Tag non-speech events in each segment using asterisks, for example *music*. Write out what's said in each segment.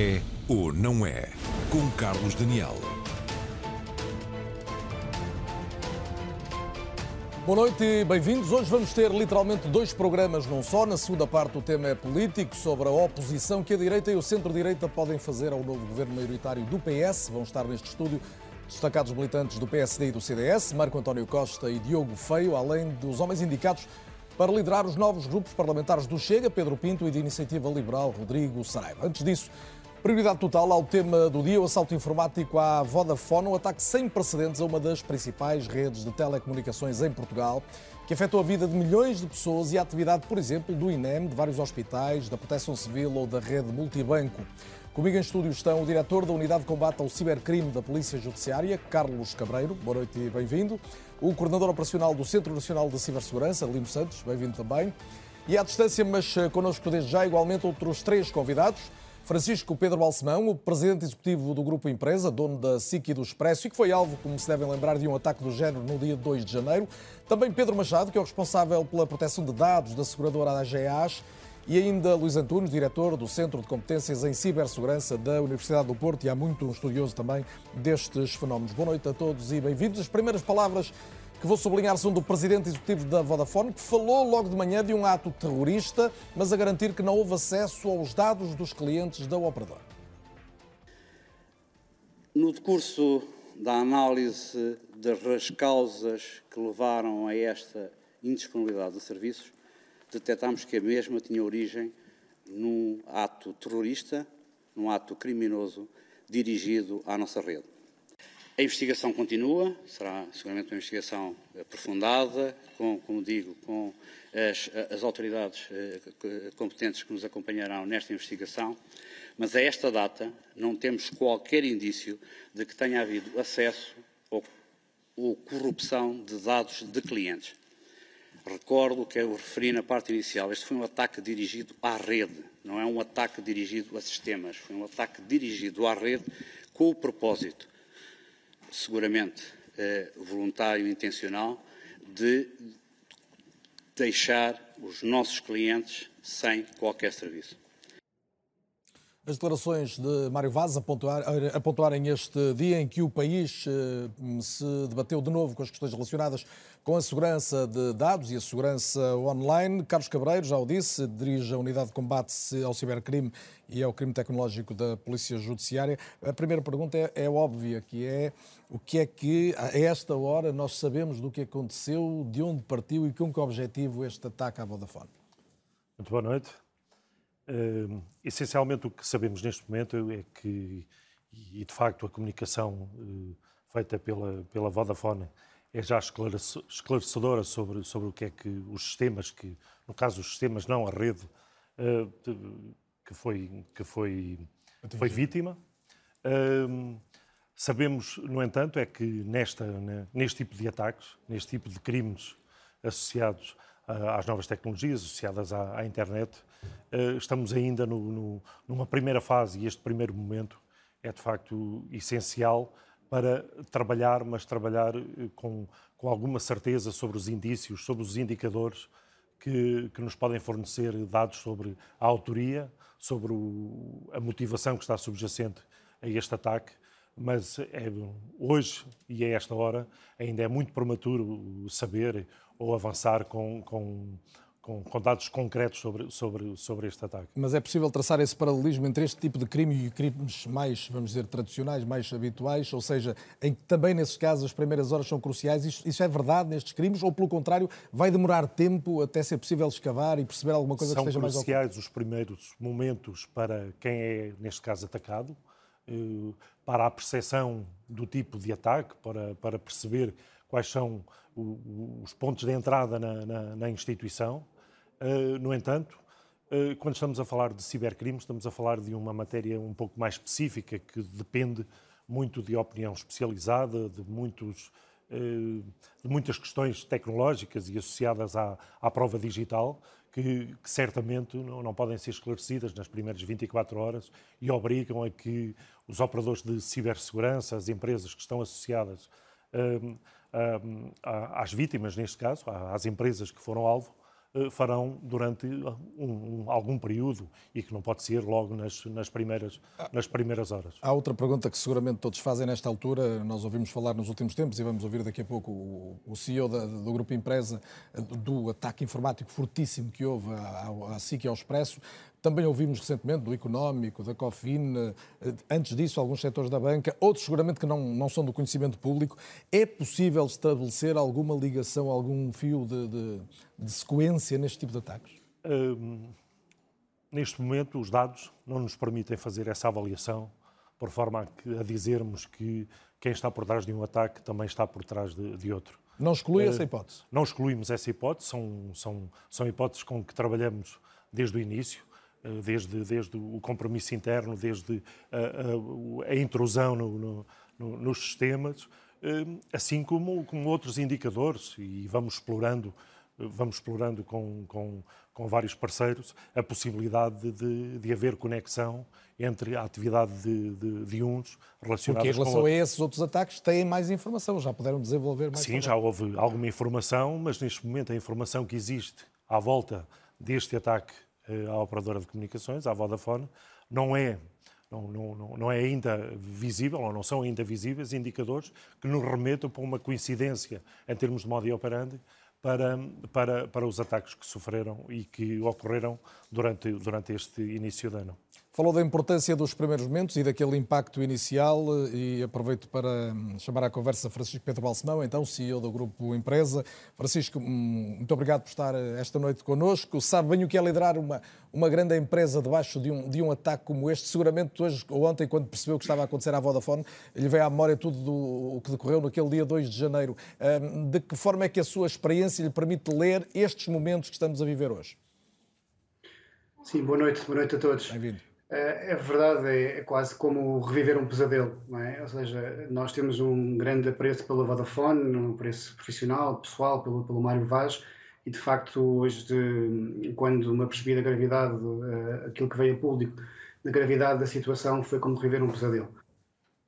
É ou não é? Com Carlos Daniel. Boa noite e bem-vindos. Hoje vamos ter literalmente dois programas num só. Na segunda parte, o tema é político, sobre a oposição que a direita e o centro-direita podem fazer ao novo governo maioritário do PS. Vão estar neste estúdio destacados militantes do PSD e do CDS, Marco António Costa e Diogo Feio, além dos homens indicados para liderar os novos grupos parlamentares do Chega, Pedro Pinto, e de Iniciativa Liberal, Rodrigo Saraiva. Antes disso, prioridade total ao tema do dia, o assalto informático à Vodafone, um ataque sem precedentes a uma das principais redes de telecomunicações em Portugal, que afetou a vida de milhões de pessoas e a atividade, por exemplo, do INEM, de vários hospitais, da Proteção Civil ou da rede multibanco. Comigo em estúdio estão o diretor da Unidade de Combate ao Cibercrime da Polícia Judiciária, Carlos Cabreiro. Boa noite e bem-vindo. O coordenador operacional do Centro Nacional de Cibersegurança, Lino Santos. Bem-vindo também. E à distância, mas eh, connosco desde já, igualmente, outros três convidados. Francisco Pedro Balsemão, o presidente executivo do Grupo Empresa, dono da SIC e do Expresso, e que foi alvo, como se devem lembrar, de um ataque do género no dia 2 de janeiro. Também Pedro Machado, que é o responsável pela proteção de dados da seguradora AGAs e ainda Luís Antunes, diretor do Centro de Competências em Cibersegurança da Universidade do Porto e há muito um estudioso também destes fenómenos. Boa noite a todos e bem-vindos. As primeiras palavras que vou sublinhar são do presidente executivo da Vodafone, que falou logo de manhã de um ato terrorista, mas a garantir que não houve acesso aos dados dos clientes da operadora. No decurso da análise das causas que levaram a esta indisponibilidade de serviços, detectámos que a mesma tinha origem num ato terrorista, num ato criminoso dirigido à nossa rede. A investigação continua, será seguramente uma investigação aprofundada, com, como digo, com as, as autoridades eh, competentes que nos acompanharão nesta investigação, mas a esta data não temos qualquer indício de que tenha havido acesso ou, ou corrupção de dados de clientes. Recordo que eu referi na parte inicial, este foi um ataque dirigido à rede, não é um ataque dirigido a sistemas, foi um ataque dirigido à rede com o propósito, seguramente eh, voluntário e intencional, de deixar os nossos clientes sem qualquer serviço. As declarações de Mário Vaz apontarem este dia em que o país eh, se debateu de novo com as questões relacionadas com a segurança de dados e a segurança online. Carlos Cabreiro, já o disse, dirige a Unidade de Combate ao Cibercrime e ao Crime Tecnológico da Polícia Judiciária. A primeira pergunta é, é óbvia, que é o que é que, a esta hora, nós sabemos do que aconteceu, de onde partiu e com que objetivo este ataque à Vodafone? Muito boa noite. Uh, essencialmente o que sabemos neste momento é que, e de facto a comunicação uh, feita pela, pela Vodafone é já esclarecedora sobre, sobre o que é que os sistemas, que no caso os sistemas, não a rede, uh, que foi, que foi, foi vítima. sabemos, no entanto, é que nesta, neste tipo de ataques, neste tipo de crimes associados às novas tecnologias, associadas à, à internet, estamos ainda no, no, numa primeira fase e este primeiro momento é de facto essencial para trabalhar, mas trabalhar eh, com, com alguma certeza sobre os indícios, sobre os indicadores que, que nos podem fornecer dados sobre a autoria, sobre o, a motivação que está subjacente a este ataque. Mas é, hoje e a esta hora ainda é muito prematuro saber ou avançar com, com com, com, dados concretos sobre, sobre, sobre este ataque. Mas é possível traçar esse paralelismo entre este tipo de crime e crimes mais, vamos dizer, tradicionais, mais habituais, ou seja, em que também nesses casos as primeiras horas são cruciais? Isso, isso é verdade nestes crimes? Ou, pelo contrário, vai demorar tempo até ser possível escavar e perceber alguma coisa são que esteja mais... São cruciais os primeiros momentos para quem é, neste caso, atacado, eh, para a percepção do tipo de ataque, para, para perceber quais são os pontos de entrada na, na, na instituição, no entanto, uh, quando estamos a falar de cibercrimes, estamos a falar de uma matéria um pouco mais específica que depende muito de opinião especializada, de, muitos, uh, de muitas questões tecnológicas e associadas à, à prova digital, que, que certamente não, não, podem ser esclarecidas nas primeiras 24 horas e obrigam a que os operadores de cibersegurança, as empresas que estão associadas às vítimas, neste caso, às empresas que foram alvo, eh, farão durante um, um, algum período e que não pode ser logo nas, nas, primeiras, nas primeiras horas. Há outra pergunta que seguramente todos fazem nesta altura, nós ouvimos falar nos últimos tempos e vamos ouvir daqui a pouco o, o CEO da, do Grupo Empresa do ataque informático fortíssimo que houve à, à SIC e ao Expresso. Também ouvimos recentemente do económico, da COFIN, eh, antes disso, alguns setores da banca, outros seguramente que não, não são do conhecimento público. É possível estabelecer alguma ligação, algum fio de, de, de sequência neste tipo de ataques? Hum, neste momento, os dados não nos permitem fazer essa avaliação, por forma a, que, a dizermos que quem está por trás de um ataque também está por trás de, de outro. Não exclui uh, essa hipótese? Não excluímos essa hipótese, são, são, são hipóteses com que trabalhamos desde o início. Eh, desde, desde o compromisso interno, desde a, a, a intrusão no, no, no, nos sistemas, eh, assim como, como outros indicadores, e vamos explorando, vamos explorando com, com, com vários parceiros a possibilidade de, de haver conexão entre a atividade de, de, de uns relacionados Porque em relação a esses outros ataques têm mais informação, já puderam desenvolver mais Sim, também. já houve alguma informação, mas neste momento a informação que existe à volta deste ataque eh, à operadora de comunicações, à Vodafone, não é, não, não, não é ainda visível, ou não são ainda visíveis indicadores que nos remetam para uma coincidência em termos de modo operandi para, para, para os ataques que sofreram e que ocorreram durante, durante este início de ano. Falou da importância dos primeiros momentos e daquele impacto inicial e aproveito para hum, chamar à conversa Francisco Pedro Balsemão, então CEO do Grupo Empresa. Francisco, hum, muito obrigado por estar esta noite connosco. Sabe bem o que é liderar uma, uma grande empresa debaixo de um, de um ataque como este. Seguramente hoje ou ontem, quando percebeu o que estava a acontecer à Vodafone, lhe veio à memória tudo do, o que decorreu naquele dia 2 de janeiro. Hum, de que forma é que a sua experiência lhe permite ler estes momentos que estamos a viver hoje? Sim, boa noite, boa noite a todos. Bem-vindo. É, é verdade, é, é, quase como reviver um pesadelo, não é? Ou seja, nós temos um grande apreço pela Vodafone, um apreço profissional, pessoal, pelo, pelo Mário Vaz, e de facto, hoje, de, quando me apercebi da gravidade, uh, aquilo que veio a público, da gravidade da situação, foi como reviver um pesadelo.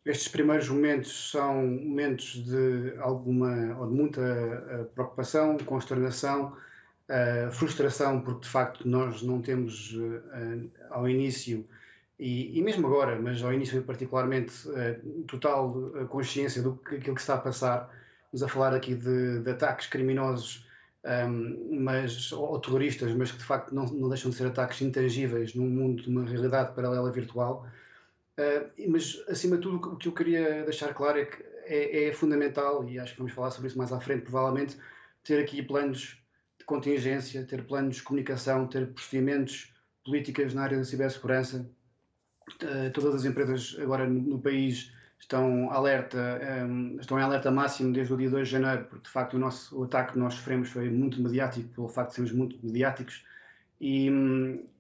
Estes primeiros momentos são momentos de alguma, ou de muita uh, preocupação, consternação, uh, frustração, porque de facto nós não temos uh, ao início, e, e, mesmo agora, mas ao início particularmente, uh, total consciência do que aquilo que está a passar. Estamos a falar aqui de, de ataques criminosos, um, ehm, mas, ou terroristas, mas que de facto não, não deixam de ser ataques intangíveis num mundo de uma realidade paralela virtual. mas, acima de tudo, o que eu queria deixar claro é que é, é fundamental, e acho que vamos falar sobre isso mais à frente, provavelmente, ter aqui planos contingência, ter planos de comunicação, ter procedimentos, políticas na área da cibersegurança. Uh, todas as empresas agora no, país estão alerta, ehm, estão em alerta máximo desde o dia 2 de janeiro, porque de facto o, nosso, o ataque que nós sofremos foi muito mediático, pelo facto de sermos muito mediáticos. E,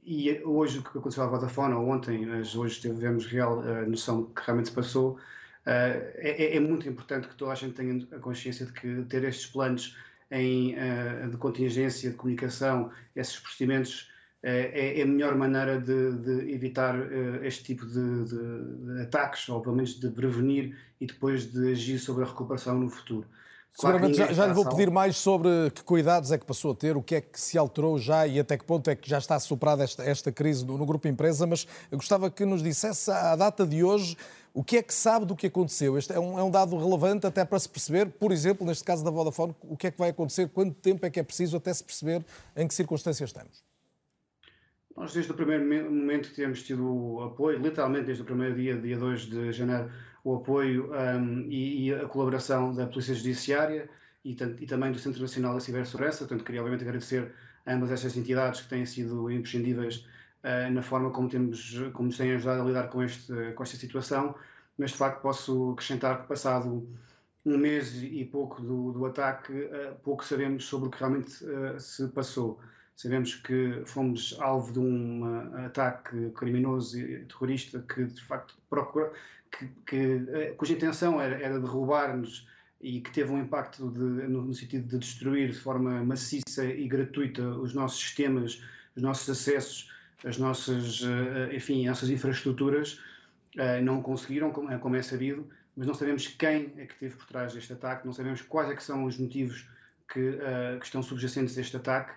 e hoje o que aconteceu à Vodafone, ou ontem, mas hoje tivemos real uh, noção do que realmente se passou, uh, é, é, muito importante que toda a gente tenha a consciência de que ter estes planos em, uh, de contingência, de comunicação, esses procedimentos, uh, é, é, a melhor maneira de, de evitar uh, este tipo de, de, de, ataques, ou pelo menos de prevenir e depois de agir sobre a recuperação no futuro. Seguramente já, já lhe vou pedir mais sobre que cuidados é que passou a ter, o que é que se alterou já e até que ponto é que já está superada esta, esta crise no, no Grupo Empresa, mas gostava que nos dissesse à data de hoje o que é que sabe do que aconteceu? Este é um, é um, dado relevante até para se perceber, por exemplo, neste caso da Vodafone, o que é que vai acontecer, quanto tempo é que é preciso até se perceber em que circunstâncias estamos? Nós, desde o primeiro momento, temos tido apoio, literalmente desde o primeiro dia, dia 2 de janeiro, o apoio um, e, e, a colaboração da Polícia Judiciária e, e, também do Centro Nacional da Cibersegurança. Portanto, queria, obviamente, agradecer a ambas estas entidades que têm sido imprescindíveis uh, na forma como, temos, como nos têm ajudado a lidar com, este, com esta situação, mas de facto posso acrescentar que passado um mês e pouco do, do ataque, uh, pouco sabemos sobre o que realmente uh, se passou. Sabemos que fomos alvo de um ataque criminoso e terrorista que de facto procura, que, que, cuja intenção era, era derrubar-nos e que teve um impacto de, no, sentido de destruir de forma maciça e gratuita os nossos sistemas, os nossos acessos as nossas, eh, enfim, as nossas infraestruturas eh, não conseguiram, como é sabido, mas não sabemos quem é que esteve por trás deste ataque, não sabemos quais é que são os motivos que, eh, que estão subjacentes a este ataque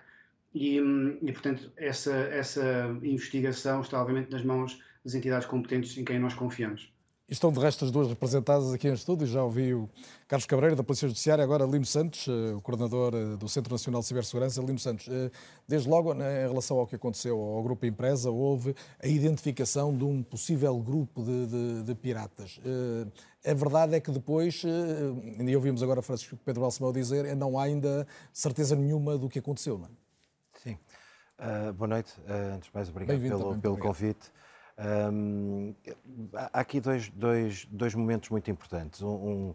e, e, portanto, essa, essa investigação está, obviamente, nas mãos das entidades competentes em quem nós confiamos. Estão de resto as duas representadas aqui em estúdio. Já ouvi o Carlos Cabreiro, da Polícia Judiciária, agora Lino Santos, eh, o coordenador eh, do Centro Nacional de Cibersegurança. Lino Santos, eh, desde logo, né, em relação ao que aconteceu ao Grupo Empresa, houve a identificação de um possível grupo de, de, de piratas. A verdade é que depois, e ouvimos agora Francisco Pedro Balsemão dizer, não há ainda certeza nenhuma do que aconteceu, não é? Sim. Uh, boa noite. Uh, antes de mais, obrigado pelo, também, pelo obrigado. convite. Um, há aqui dois, dois, dois momentos muito importantes. Um, um,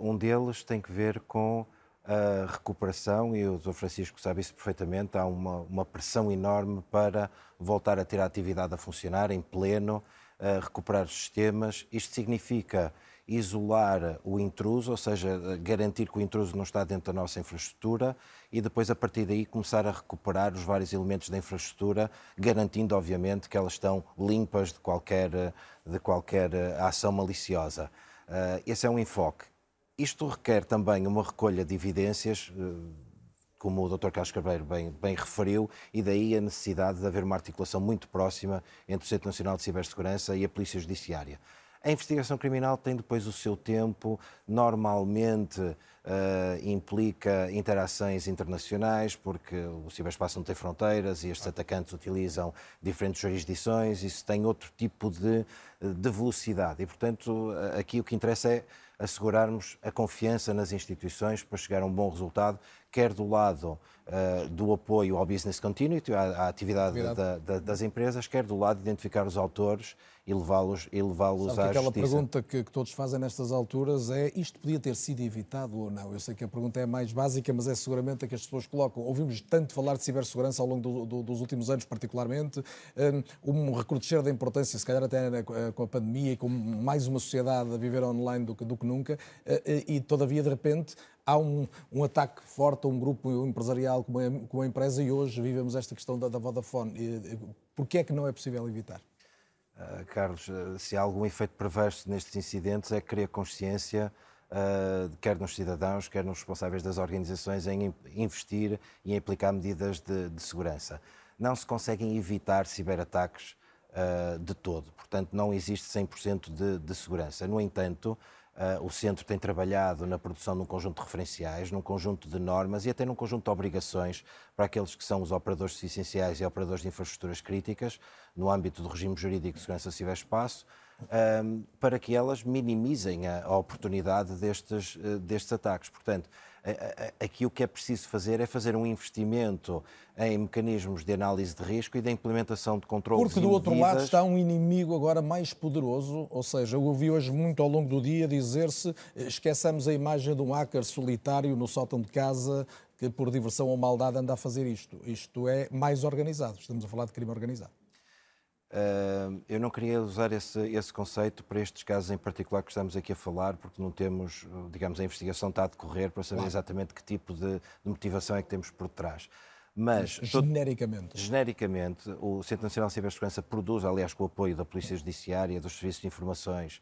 um deles tem que ver com a recuperação, e o Dr. Francisco sabe isso perfeitamente, há uma, uma pressão enorme para voltar a ter a atividade a funcionar em pleno, uh, recuperar os sistemas. Isto significa isolar o intruso, ou seja, garantir que o intruso não está dentro da nossa infraestrutura e depois, a partir daí, começar a recuperar os vários elementos da infraestrutura, garantindo, obviamente, que elas estão limpas de qualquer, de qualquer eh, ação maliciosa. Uh, esse é um enfoque. Isto requer também uma recolha de evidências, uh, como o Dr. Carlos Carbeiro bem, bem, referiu, e daí a necessidade de haver uma articulação muito próxima entre o Centro Nacional de Cibersegurança e a Polícia Judiciária. A investigação criminal tem depois o seu tempo, normalmente uh, implica interações internacionais, porque o ciberespaço não tem fronteiras e estes atacantes utilizam diferentes jurisdições, isso tem outro tipo de, de velocidade. E, portanto, aqui o que interessa é assegurarmos a confiança nas instituições para chegar a um bom resultado, quer do lado uh, do apoio ao business continuity, à, à atividade da, da, das empresas, quer do lado de identificar os autores e levá-los levá-los à aquela justiça. pergunta que, que, todos fazem nestas alturas é isto podia ter sido evitado ou não? Eu sei que a pergunta é mais básica, mas é seguramente a que as pessoas colocam. Ouvimos tanto falar de cibersegurança ao longo do, do, dos últimos anos, particularmente, um, um recrudescer da importância, se calhar até com a pandemia e com mais uma sociedade a viver online do que, do que nunca, eh, eh, e todavia, de repente, há um, um, ataque forte a um grupo empresarial como a, como a empresa e hoje vivemos esta questão da, da Vodafone. Por que é que não é possível evitar? Uh, Carlos, uh, se há algum efeito perverso nestes incidentes é criar consciência, uh, quer nos cidadãos, quer nos responsáveis das organizações, em investir e em aplicar medidas de, de segurança. Não se conseguem evitar ciberataques de todo, portanto, não existe 100% de, de segurança. No entanto, Uh, o centro tem trabalhado na produção de um conjunto de referenciais, num conjunto de normas e até num conjunto de obrigações para aqueles que são os operadores essenciais e operadores de infraestruturas críticas, no âmbito do regime jurídico de segurança ciberespaço, um, para que elas minimizem a, a oportunidade destes, uh, destes ataques. Portanto, aqui o que é preciso fazer é fazer um investimento em mecanismos de análise de risco e da implementação de controles Porque do outro lado está um inimigo agora mais poderoso, ou seja, eu ouvi hoje muito ao longo do dia dizer-se esqueçamos a imagem de um hacker solitário no sótão de casa que por diversão ou maldade anda a fazer isto. Isto é mais organizado, estamos a falar de crime organizado. Uh, eu não queria usar esse, esse conceito para estes casos em particular que estamos aqui a falar, porque não temos, digamos, a investigação está a decorrer para saber exatamente que tipo de, de, motivação é que temos por trás. Mas, genericamente. genericamente, o Centro Nacional de Cibersegurança produz, aliás, com o apoio da Polícia Judiciária, dos Serviços de Informações,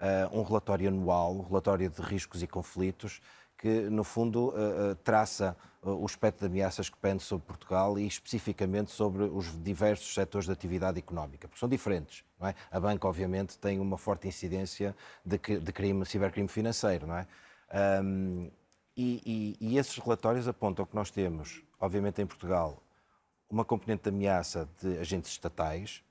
uh, um relatório anual, um relatório de riscos e conflitos, que, no fundo, uh, uh, traça uh, o espectro de ameaças que pende sobre Portugal e especificamente sobre os diversos setores de atividade económica, porque são diferentes. Não é? A banca, obviamente, tem uma forte incidência de, de crime, cibercrime financeiro. Não é? Um, e, e, e esses relatórios apontam que nós temos, obviamente, em Portugal, uma componente de ameaça de agentes estatais,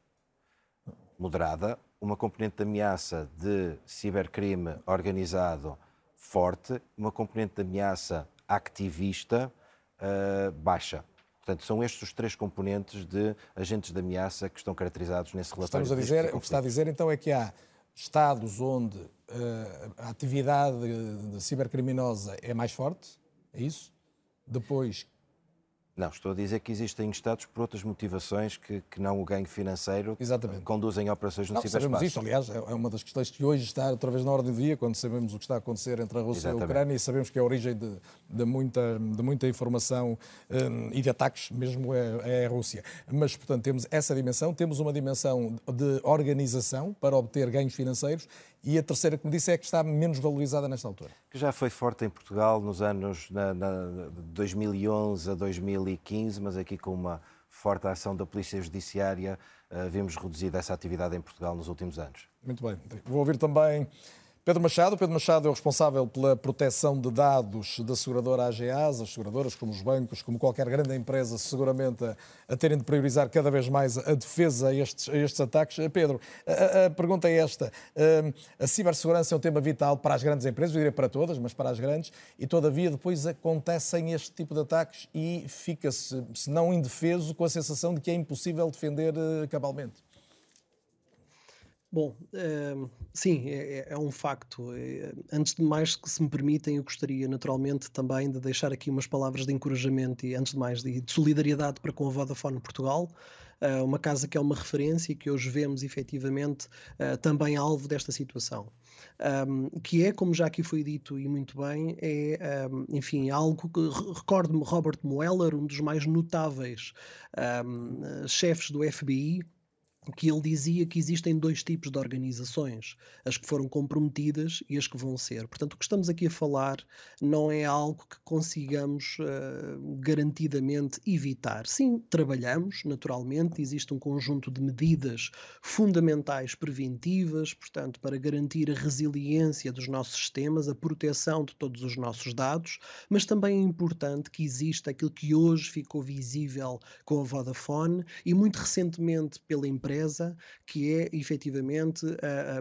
moderada, uma componente de ameaça de cibercrime organizado forte, uma componente de ameaça ativista uh, baixa. Portanto, são estes os três componentes de agentes de ameaça que estão caracterizados nesse relatório. Estamos a dizer, o que está a dizer então é que há estados onde uh, a atividade cibercriminosa é mais forte, é isso? Depois, não, estou a dizer que existem Estados por outras motivações que, que não o ganho financeiro Exatamente. conduzem a operações no não, ciberespaço. Sabemos isto, aliás, é uma das questões que hoje está outra vez na ordem do dia, quando sabemos o que está a acontecer entre a Rússia Exatamente. e a Ucrânia e sabemos que é a origem de, de muita, de muita informação um, e de ataques mesmo é, é, a Rússia. Mas, portanto, temos essa dimensão, temos uma dimensão de organização para obter ganhos financeiros e a terceira que me disse é que está menos valorizada nesta altura. Que já foi forte em Portugal nos anos na, na, de 2011 a 2015, mas aqui com uma forte ação da Polícia Judiciária, uh, vimos reduzida essa atividade em Portugal nos últimos anos. Muito bem. Vou ouvir também Pedro Machado. Pedro Machado é o responsável pela proteção de dados da seguradora AGAs, as seguradoras, como os bancos, como qualquer grande empresa, seguramente a, a terem de priorizar cada vez mais a defesa a estes, a estes ataques. Eh, Pedro, a, a, pergunta é esta. Eh, a cibersegurança é um tema vital para as grandes empresas, eu diria para todas, mas para as grandes, e todavia depois acontecem este tipo de ataques e fica-se, se não indefeso, com a sensação de que é impossível defender eh, cabalmente. Bom, uh, sim, é, é, é, um facto. É, antes de mais, que se me permitem, eu gostaria naturalmente também de deixar aqui umas palavras de encorajamento e, antes de mais, de, de solidariedade para com a Vodafone Portugal, uh, uma casa que é uma referência e que hoje vemos efetivamente uh, também alvo desta situação. Um, que é, como já aqui foi dito e muito bem, é, um, enfim, algo que recordo-me Robert Mueller, um dos mais notáveis um, chefes do FBI, que ele dizia que existem dois tipos de organizações, as que foram comprometidas e as que vão ser. Portanto, o que estamos aqui a falar não é algo que consigamos uh, garantidamente evitar. Sim, trabalhamos, naturalmente, existe um conjunto de medidas fundamentais preventivas, portanto, para garantir a resiliência dos nossos sistemas, a proteção de todos os nossos dados, mas também é importante que exista aquilo que hoje ficou visível com a Vodafone e muito recentemente pela empresa que é efetivamente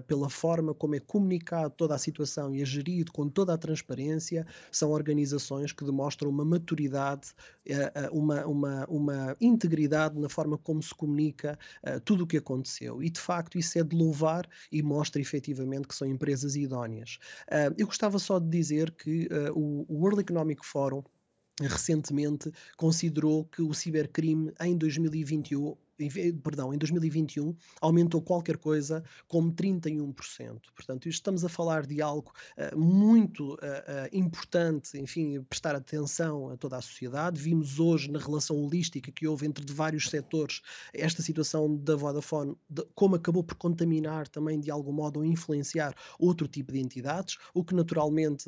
pela forma como é comunicado toda a situação e é gerido com toda a transparência, são organizações que demonstram uma maturidade, uh, uma, uma, uma integridade na forma como se comunica uh, tudo o que aconteceu. E de facto isso é de louvar e mostra efetivamente que são empresas idóneas. eu gostava só de dizer que o World Economic Forum recentemente considerou que o cibercrime em 2021 perdão, em 2021 aumentou qualquer coisa como 31%. Portanto, estamos a falar de algo uh, muito uh, uh, importante, enfim, prestar atenção a toda a sociedade. Vimos hoje na relação holística que houve entre vários setores esta situação da Vodafone, de, como acabou por contaminar também de algum modo ou influenciar outro tipo de entidades, o que naturalmente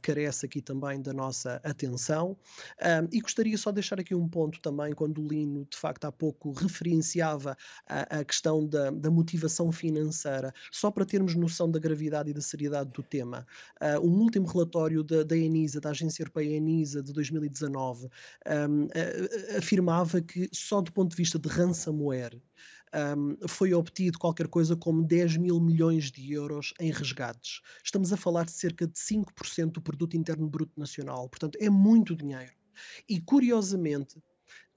carece aqui também da nossa atenção. e gostaria só de deixar aqui um ponto também, quando o Lino, de facto, há pouco referenciava a, a questão da, da, motivação financeira, só para termos noção da gravidade e da seriedade do tema. Uh, um último relatório da, da ENISA, da Agência Europeia ENISA, de 2019, um, uh, afirmava que só do ponto de vista de ransomware, um, foi obtido qualquer coisa como 10 mil milhões de euros em resgates. Estamos a falar de cerca de 5% do produto interno bruto nacional, portanto é muito dinheiro. E curiosamente,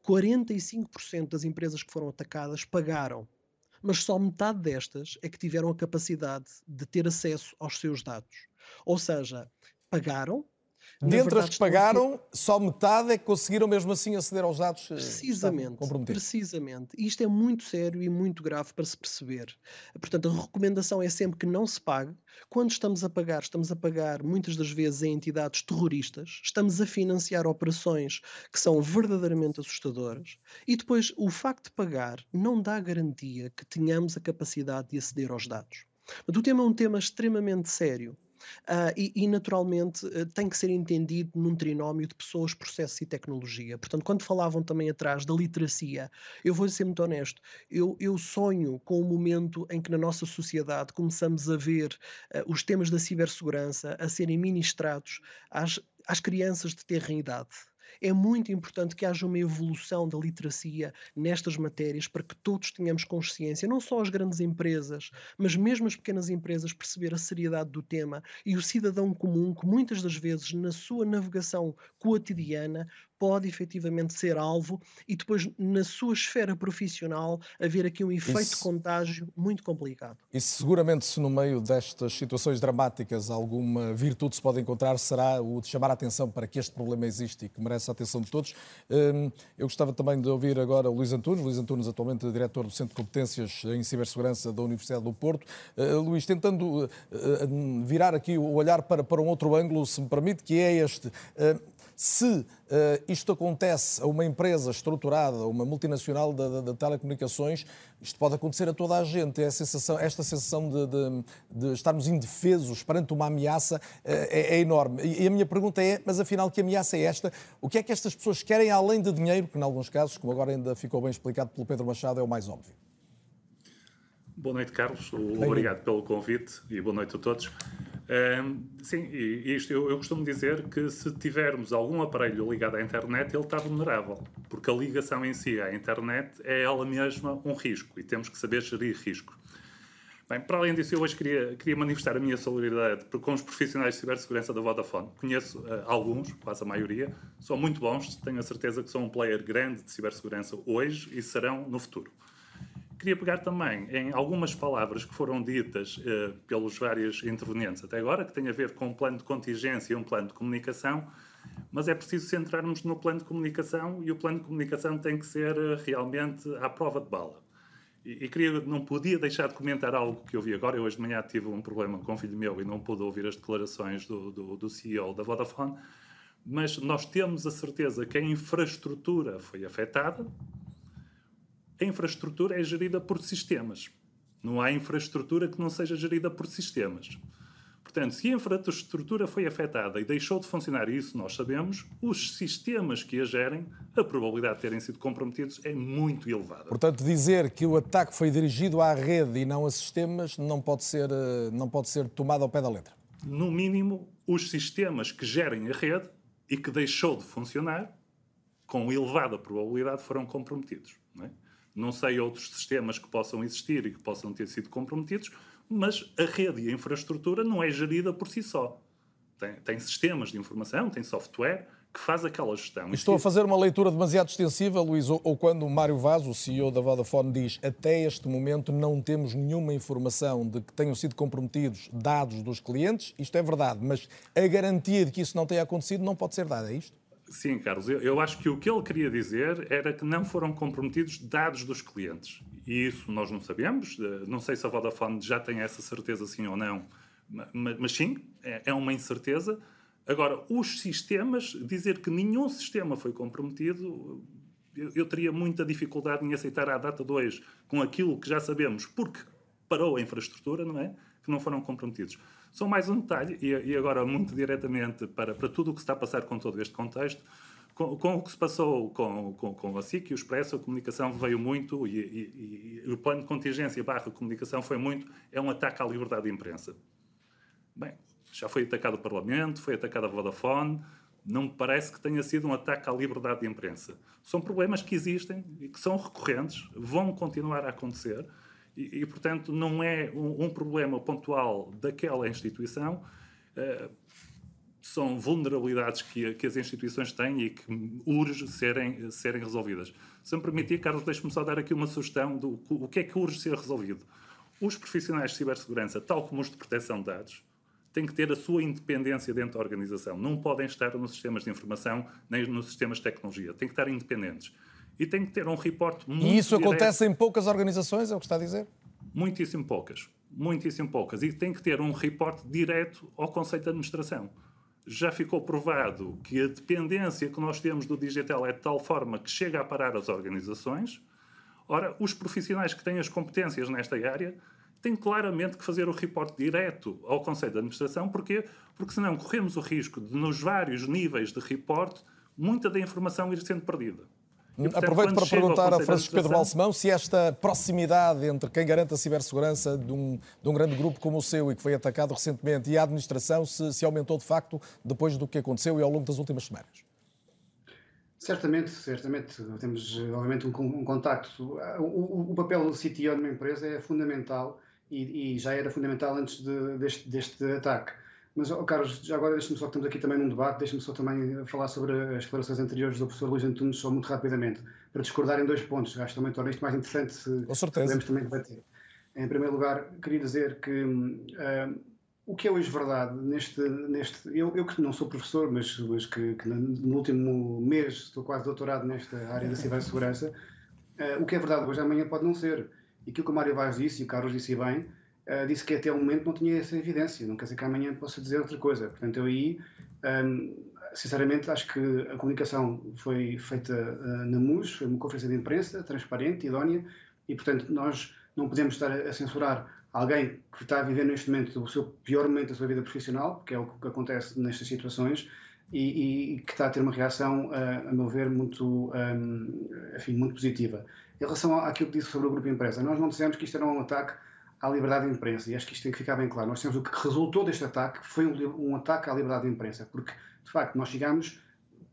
45% das empresas que foram atacadas pagaram, mas só metade destas é que tiveram a capacidade de ter acesso aos seus dados. Ou seja, pagaram, Dentre as que pagaram, só metade é que conseguiram mesmo assim aceder aos dados eh, precisamente, Precisamente. Isto é muito sério e muito grave para se perceber. Portanto, a recomendação é sempre que não se pague. Quando estamos a pagar, estamos a pagar muitas das vezes em entidades terroristas, estamos a financiar operações que são verdadeiramente assustadoras e depois o facto de pagar não dá garantia que tenhamos a capacidade de aceder aos dados. Mas o tema é um tema extremamente sério Uh, e, e, naturalmente uh, tem que ser entendido num trinómio de pessoas, processos e tecnologia. Portanto, quando falavam também atrás da literacia, eu vou ser muito honesto, eu, eu sonho com o momento em que na nossa sociedade começamos a ver uh, os temas da cibersegurança a serem ministrados às, às crianças de terra idade. É muito importante que haja uma evolução da literacia nestas matérias para que todos tenhamos consciência, não só as grandes empresas, mas mesmo as pequenas empresas, perceber a seriedade do tema e o cidadão comum, que muitas das vezes na sua navegação cotidiana pode efetivamente ser alvo e depois na sua esfera profissional haver aqui um efeito Isso... contágio muito complicado. E seguramente se no meio destas situações dramáticas alguma virtude se pode encontrar será o de chamar a atenção para que este problema existe e que merece a atenção de todos. Hum, eu gostava também de ouvir agora o Luís Antunes, Luís Antunes atualmente diretor do Centro de Competências em Cibersegurança da Universidade do Porto. Uh, Luís, tentando uh, virar aqui o olhar para, para um outro ângulo, se me permite, que é este. Uh, se uh, isto acontece a uma empresa estruturada, uma multinacional de, telecomunicações, isto pode acontecer a toda a gente. É a sensação, esta sensação de, de, de, estarmos indefesos perante uma ameaça é, é, enorme. E a minha pergunta é, mas afinal, que ameaça é esta? O que é que estas pessoas querem além de dinheiro, que em alguns casos, como agora ainda ficou bem explicado pelo Pedro Machado, é o mais óbvio? Boa noite, Carlos. Obrigado pelo convite e boa noite a todos. Sim, isto eu, eu, costumo dizer que se tivermos algum aparelho ligado à internet, ele está vulnerável, porque a ligação em si à internet é ela mesma um risco e temos que saber gerir risco. Bem, para além disso, eu hoje queria, queria manifestar a minha solidariedade com os profissionais de cibersegurança da Vodafone. Conheço uh, alguns, quase a maioria, são muito bons, tenho a certeza que são um player grande de cibersegurança hoje e serão no futuro. Queria pegar também em algumas palavras que foram ditas uh, pelos vários intervenientes até agora, que têm a ver com um plano de contingência e um plano de comunicação, mas é preciso centrarmos no plano de comunicação e o plano de comunicação tem que ser uh, realmente à prova de bala. E, e, queria, não podia deixar de comentar algo que eu vi agora. Eu hoje de manhã tive um problema com um filho meu e não pude ouvir as declarações do, do, do CEO da Vodafone, mas nós temos a certeza que a infraestrutura foi afetada, a infraestrutura é gerida por sistemas. Não há infraestrutura que não seja gerida por sistemas. Portanto, se a infraestrutura foi afetada e deixou de funcionar, isso nós sabemos, os sistemas que a gerem, a probabilidade de terem sido comprometidos é muito elevada. Portanto, dizer que o ataque foi dirigido à rede e não a sistemas não pode ser, eh, não pode ser tomado ao pé da letra. No mínimo, os sistemas que gerem a rede e que deixou de funcionar, com elevada probabilidade, foram comprometidos. Não sei outros sistemas que possam existir e que possam ter sido comprometidos, mas a rede e a infraestrutura não é gerida por si só. Tem, tem sistemas de informação, tem software que faz aquela gestão. Estou a fazer uma leitura demasiado extensiva, Luís, ou, ou quando o Mário Vaz, o CEO da Vodafone, diz até este momento não temos nenhuma informação de que tenham sido comprometidos dados dos clientes, isto é verdade, mas a garantia de que isso não tenha acontecido não pode ser dada, é isto? Sim, Carlos, eu, eu, acho que o que ele queria dizer era que não foram comprometidos dados dos clientes. E isso nós não sabemos. Eh, não sei se a Vodafone já tem essa certeza, sim ou não, mas, mas sim, é, é uma incerteza. Agora, os sistemas, dizer que nenhum sistema foi comprometido, eu, eu teria muita dificuldade em aceitar a data 2 com aquilo que já sabemos, porque parou a infraestrutura, não é? Que não foram comprometidos. Só mais um detalhe, e, e agora muito diretamente para, para tudo o que está a passar com todo este contexto, com, com, o que se passou com, com, com a SIC e o Expresso, a comunicação veio muito e, e, e, o plano de contingência barra comunicação foi muito, é um ataque à liberdade de imprensa. Bem, já foi atacado o Parlamento, foi atacado a Vodafone, não me parece que tenha sido um ataque à liberdade de imprensa. São problemas que existem e que são recorrentes, vão continuar a acontecer e, e portanto, não é um, um, problema pontual daquela instituição. Uh, são vulnerabilidades que, que, as instituições têm e que urge serem, serem resolvidas. Se me permitir, Carlos, deixe-me só dar aqui uma sugestão do o que é que urge ser resolvido. Os profissionais de cibersegurança, tal como os de proteção de dados, têm que ter a sua independência dentro da organização. Não podem estar nos sistemas de informação nem nos sistemas de tecnologia. Têm que estar independentes e tem que ter um reporte muito E isso direto. acontece em poucas organizações, é o que está a dizer? Muitíssimo poucas. Muitíssimo poucas. E tem que ter um reporte direto ao Conselho de Administração. Já ficou provado que a dependência que nós temos do digital é de tal forma que chega a parar as organizações. Ora, os profissionais que têm as competências nesta área têm claramente que fazer o reporte direto ao Conselho de Administração. Porquê? Porque senão corremos o risco de, nos vários níveis de reporte, muita da informação ir sendo perdida. E, portanto, Aproveito para perguntar a Francisco Pedro Balsemão se esta proximidade entre quem garante a cibersegurança de um, de um, grande grupo como o seu e que foi atacado recentemente e a administração se, se, aumentou de facto depois do que aconteceu e ao longo das últimas semanas. Certamente, certamente. Temos, obviamente, um, um contacto. O, o, o, papel do CTO numa empresa é fundamental e, e já era fundamental antes de, deste, deste ataque. Mas, oh, Carlos, já agora deixa-me só estamos aqui também num debate, deixa-me só também falar sobre as declarações anteriores do professor Luís Antunes, só muito rapidamente, para discordar em dois pontos. Acho que também torna isto mais interessante se Com certeza. podemos também debater. Em primeiro lugar, queria dizer que uh, o que é hoje verdade neste. neste eu, eu que não sou professor, mas, mas que, que, no último mês estou quase doutorado nesta área da cibersegurança, uh, o que é verdade hoje amanhã pode não ser. E aquilo que o Mário Vaz disse, e o Carlos disse bem, uh, disse que até o momento não tinha essa evidência, não quer dizer que amanhã possa dizer outra coisa. Portanto, eu aí, um, sinceramente, acho que a comunicação foi feita uh, na MUS, foi uma conferência de imprensa transparente, idónea, e portanto nós não podemos estar a censurar alguém que está a viver neste momento o seu pior momento da sua vida profissional, que é o que acontece nestas situações, e, e que está a ter uma reação, uh, a meu ver, muito, um, enfim, muito positiva. Em relação àquilo que disse sobre o grupo empresa, nós não dissemos que isto era um ataque à liberdade de imprensa, e acho que isto tem que ficar bem claro. Nós temos o que resultou deste ataque foi um, um ataque à liberdade de imprensa, porque, de facto, nós chegamos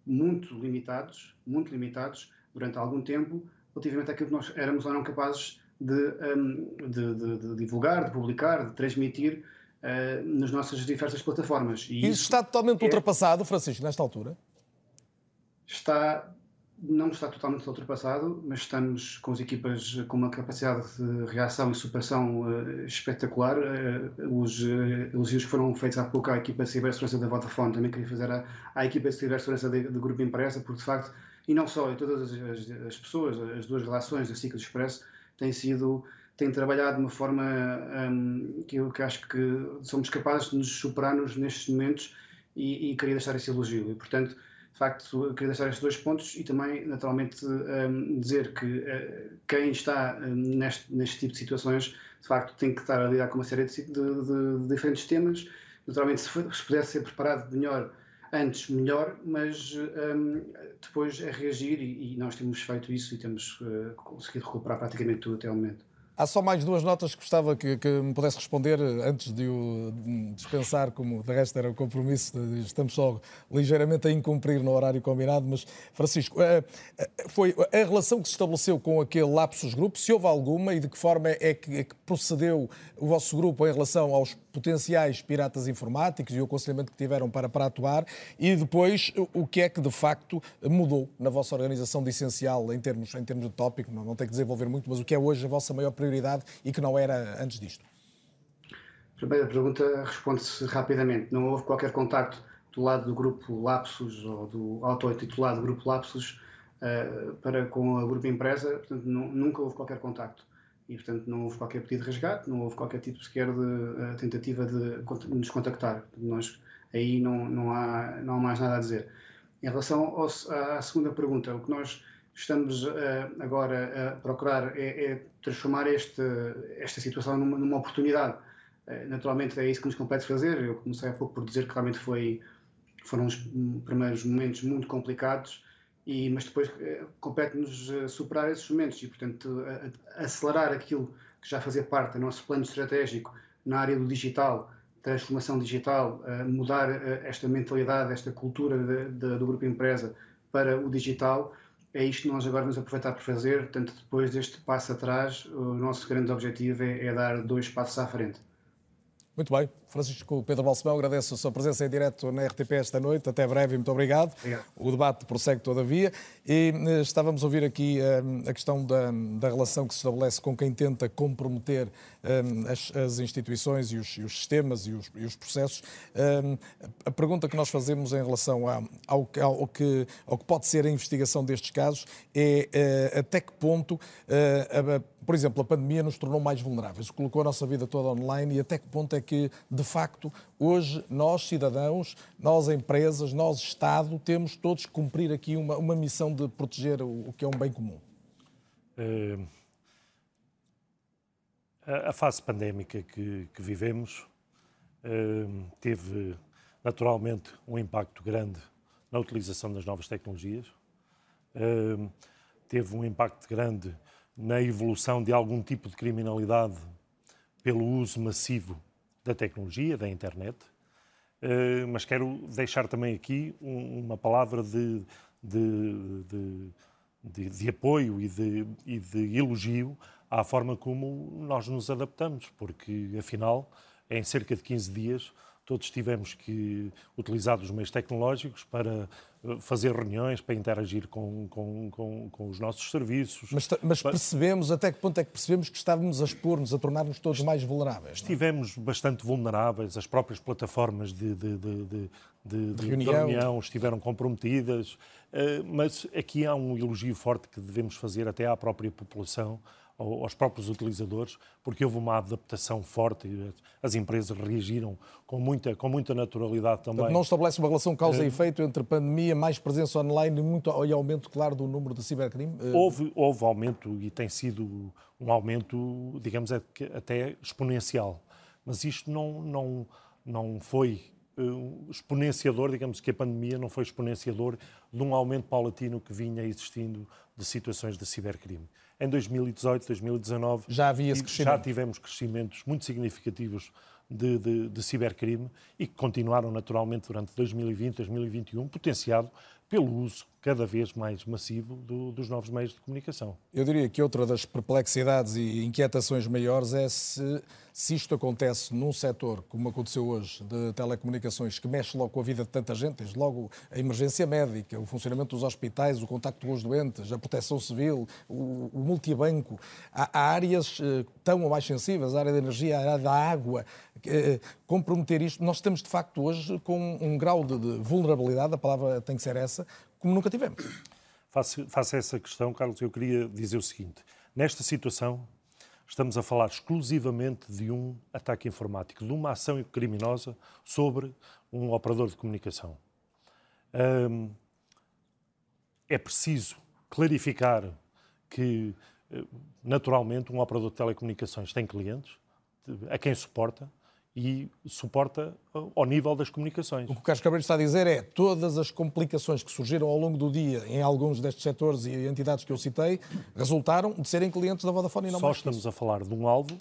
muito limitados, muito limitados, durante algum tempo, relativamente àquilo que nós éramos ou não capazes de, um, de, de, de divulgar, de publicar, de transmitir uh, nas nossas diversas plataformas. E isso, isso está totalmente é... ultrapassado, Francisco, nesta altura? Está não está totalmente ultrapassado, mas estamos com as equipas com uma capacidade de reação e superação uh, espetacular. Uh, os uh, elogios que foram feitos há pouco à equipa de cibersegurança da Vodafone, também queria fazer à, à equipa de cibersegurança do Grupo Empresa, porque de facto, e não só, e todas as, as, as pessoas, as duas relações da Ciclo Expresso, têm sido têm trabalhado de uma forma um, que eu que acho que somos capazes de nos superar-nos nestes momentos e, e queria deixar esse elogio. E, portanto, de facto, deixar estes dois pontos e também, naturalmente, um, dizer que uh, quem está um, neste, neste tipo de situações, de facto, tem que estar a lidar com uma série de, de, de diferentes temas. Naturalmente, se, for, se, pudesse ser preparado melhor antes, melhor, mas um, depois é reagir e, e, nós temos feito isso e temos uh, conseguido recuperar praticamente tudo até o momento. Há só mais duas notas que gostava que, que, me pudesse responder antes de o dispensar, como de resto era o compromisso, estamos só ligeiramente a incumprir no horário combinado, mas Francisco, eh, eh, foi a relação que se estabeleceu com aquele Lapsus Group, se houve alguma e de que forma é que, é que procedeu o vosso grupo em relação aos potenciais piratas informáticos e o aconselhamento que tiveram para, para atuar e depois o que é que de facto mudou na vossa organização de essencial em termos, em termos de tópico, não, não tem que desenvolver muito, mas o que é hoje a vossa maior prioridade e que não era antes disto? Primeira pergunta responde-se rapidamente. Não houve qualquer contacto do lado do grupo Lapsus ou do auto-intitulado grupo Lapsus uh, para com a grupo empresa, portanto, não, nunca houve qualquer contacto. E, portanto, não houve qualquer pedido de resgate, não houve qualquer tipo sequer de uh, tentativa de, nos contactar. Nós, aí não, não, há, não há mais nada a dizer. Em relação ao, à segunda pergunta, o que nós estamos uh, agora a procurar é, é transformar este, esta situação numa, numa oportunidade. Uh, naturalmente é isso que nos compete fazer. Eu comecei há pouco por dizer que realmente foi, foram os primeiros momentos muito complicados, e, mas depois uh, compete-nos superar esses momentos e, portanto, acelerar aquilo que já fazia parte do nosso plano estratégico na área do digital, transformação digital, mudar esta mentalidade, esta cultura de, de, do grupo empresa para o digital é isto que nós agora vamos aproveitar para fazer. Portanto, depois deste passo atrás, o nosso grande objetivo é, é dar dois passos à frente. Muito bem. Francisco Pedro Balsemão, agradeço a sua presença em direto na RTP esta noite. Até breve e muito obrigado. obrigado. O debate prossegue todavia. E eh, estávamos a ouvir aqui um, eh, a questão da, da, relação que se estabelece com quem tenta comprometer um, as, as, instituições e os, e os sistemas e os, e os processos. Um, a pergunta que nós fazemos em relação a, ao, ao, que, ao que pode ser a investigação destes casos é uh, até que ponto, uh, a, por exemplo, a pandemia nos tornou mais vulneráveis, colocou a nossa vida toda online e até que ponto é que, de facto, hoje nós, cidadãos, nós, empresas, nós, Estado, temos todos que cumprir aqui uma, uma missão de proteger o, o que é um bem comum? Uh, a, fase pandémica que, que vivemos uh, teve, naturalmente, um impacto grande na utilização das novas tecnologias, uh, teve um impacto grande na evolução de algum tipo de criminalidade pelo uso massivo da tecnologia, da internet, uh, mas quero deixar também aqui um, uma palavra de, de, de, de apoio e, e de, elogio à forma como nós nos adaptamos, porque afinal, em cerca de 15 dias, todos tivemos que utilizar os meios tecnológicos para eh, fazer reuniões, para interagir com, com, com, com os nossos serviços. Mas, mas, percebemos, até que ponto é que percebemos que estávamos a expor-nos, a tornar-nos todos mais vulneráveis? É? Estivemos não? bastante vulneráveis, as próprias plataformas de, de, de, de, reunião. reunião. estiveram comprometidas, eh, mas aqui há um elogio forte que devemos fazer até à própria população, aos próprios utilizadores, porque houve uma adaptação forte e as empresas reagiram com muita, com muita naturalidade também. Portanto, não estabelece uma relação causa e efeito entre pandemia, mais presença online e, muito, e aumento, claro, do número de cibercrime? Houve, houve aumento e tem sido um aumento, digamos, até exponencial. Mas isto não, não, não foi uh, exponenciador, digamos que a pandemia não foi exponenciador de um aumento paulatino que vinha existindo de situações de cibercrime. Em 2018, 2019, já havia esse crescimento. Já tivemos crescimentos muito significativos de, de, de, cibercrime e que continuaram naturalmente durante 2020, 2021, potenciado pelo uso cada vez mais massivo do, dos novos meios de comunicação. Eu diria que outra das perplexidades e inquietações maiores é se, se isto acontece num setor, como aconteceu hoje, de telecomunicações, que mexe logo com a vida de tanta gente, desde logo a emergência médica, o funcionamento dos hospitais, o contacto com os doentes, a proteção civil, o, o multibanco. Há, há áreas eh, tão ou mais sensíveis, a área da energia, a área da água, eh, comprometer isto. Nós estamos, de facto, hoje com um grau de, de vulnerabilidade, a palavra tem que ser essa, como nunca tivemos. Face, face a essa questão, Carlos, eu queria dizer o seguinte. Nesta situação, estamos a falar exclusivamente de um ataque informático, de uma ação criminosa sobre um operador de comunicação. Hum, é preciso clarificar que, eh, naturalmente, um operador de telecomunicações tem clientes a quem suporta, e suporta ao nível das comunicações. O que o Carlos Cabreiro está a dizer é todas as complicações que surgiram ao longo do dia em alguns destes setores e entidades que eu citei resultaram de serem clientes da Vodafone e não Só estamos a falar de um alvo,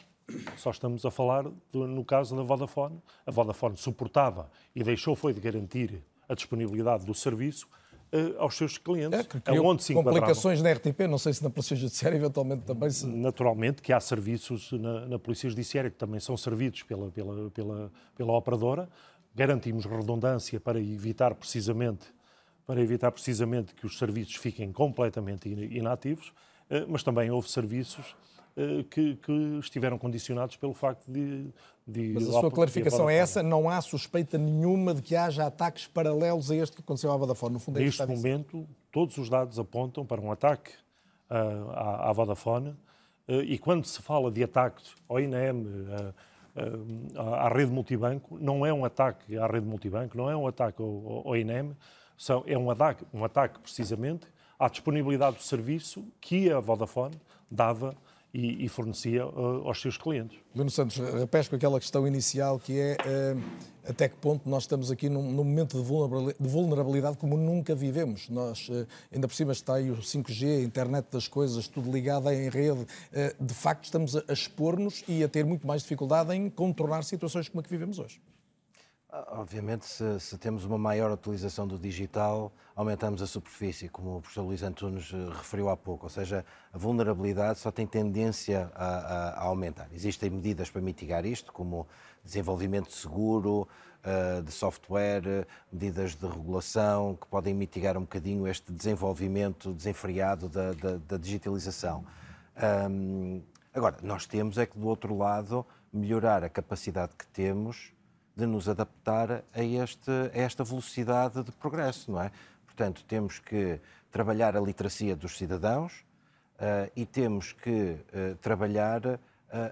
só estamos a falar, no caso da Vodafone, a Vodafone suportava e deixou foi de garantir a disponibilidade do serviço uh, aos seus clientes. É, que onde se complicações na RTP, não sei se na Polícia Judiciária eventualmente também se... Naturalmente que há serviços na, na Polícia Judiciária que também são servidos pela, pela, pela, pela operadora. Garantimos redundância para evitar precisamente para evitar precisamente que os serviços fiquem completamente inativos, eh, mas também houve serviços eh, que, que, estiveram condicionados pelo facto de. de Mas a sua clarificação é essa? Não há suspeita nenhuma de que haja ataques paralelos a este que aconteceu à Vodafone? No fundo, é Neste momento, todos os dados apontam para um ataque uh, à, à, Vodafone. Uh, e quando se fala de ataques ao INEM, uh, à rede multibanco, não é um ataque à rede multibanco, não é um ataque ao, ao INEM, são, é um ataque, um ataque precisamente à disponibilidade do serviço que a Vodafone dava e, e fornecia uh, aos seus clientes. Bruno Santos, repesco aquela questão inicial que é uh, até que ponto nós estamos aqui num, num momento de vulnerabilidade, como nunca vivemos. Nós, uh, ainda por cima está aí o 5G, a internet das coisas, tudo ligado em rede. de facto, estamos a expor-nos e a ter muito mais dificuldade em contornar situações como a que vivemos hoje. Obviamente, se, se, temos uma maior utilização do digital, aumentamos a superfície, como o professor Luís Antunes eh, referiu há pouco, ou seja, a vulnerabilidade só tem tendência a, a, aumentar. Existem medidas para mitigar isto, como desenvolvimento seguro, uh, de software, medidas de regulação, que podem mitigar um bocadinho este desenvolvimento desenfreado da, da, da digitalização. Agora, nós temos é que, do outro lado, melhorar a capacidade que temos de nos adaptar a, este, a esta velocidade de progresso, não é? Portanto, temos que trabalhar a literacia dos cidadãos uh, e temos que uh, trabalhar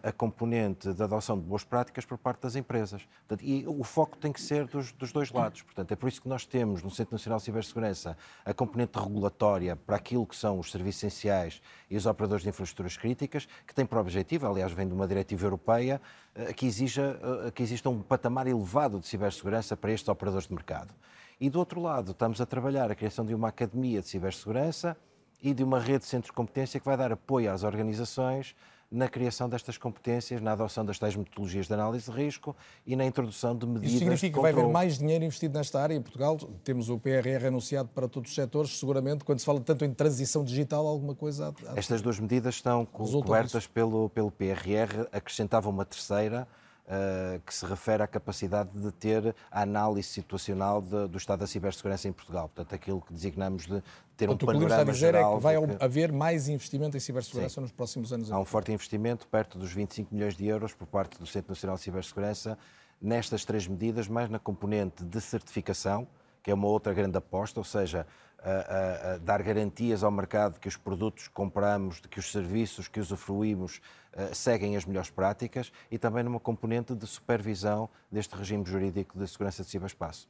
a, componente da adoção de boas práticas por parte das empresas. Portanto, e o foco tem que ser dos, dos, dois lados. Portanto, é por isso que nós temos no Centro Nacional de Cibersegurança a componente regulatória para aquilo que são os serviços essenciais e os operadores de infraestruturas críticas, que tem por objetivo, aliás, vem de uma diretiva europeia, eh, que, exija, eh, que exista um patamar elevado de cibersegurança para estes operadores de mercado. E do outro lado, estamos a trabalhar a criação de uma academia de cibersegurança e de uma rede de centros de competência que vai dar apoio às organizações na criação destas competências, na adoção das tais metodologias de análise de risco e na introdução de medidas. Isso significa que vai haver mais dinheiro investido nesta área em Portugal? Temos o PRR anunciado para todos os setores, seguramente, quando se fala tanto em transição digital, alguma coisa. Estas duas medidas estão cobertas pelo, pelo PRR, acrescentava uma terceira uh, que se refere à capacidade de ter a análise situacional de, do estado da cibersegurança em Portugal. Portanto, aquilo que designamos de ter Portanto, um panorama o que está a dizer é que vai que... haver mais investimento em cibersegurança Sim. nos próximos anos. Há um forte investimento, perto dos 25 milhões de euros, por parte do Centro Nacional de Cibersegurança, nestas três medidas, mais na componente de certificação, que é uma outra grande aposta, ou seja, a, a, a dar garantias ao mercado que os produtos que compramos, que os serviços que usufruímos uh, seguem as melhores práticas e também numa componente de supervisão deste regime jurídico de segurança de ciberespaço.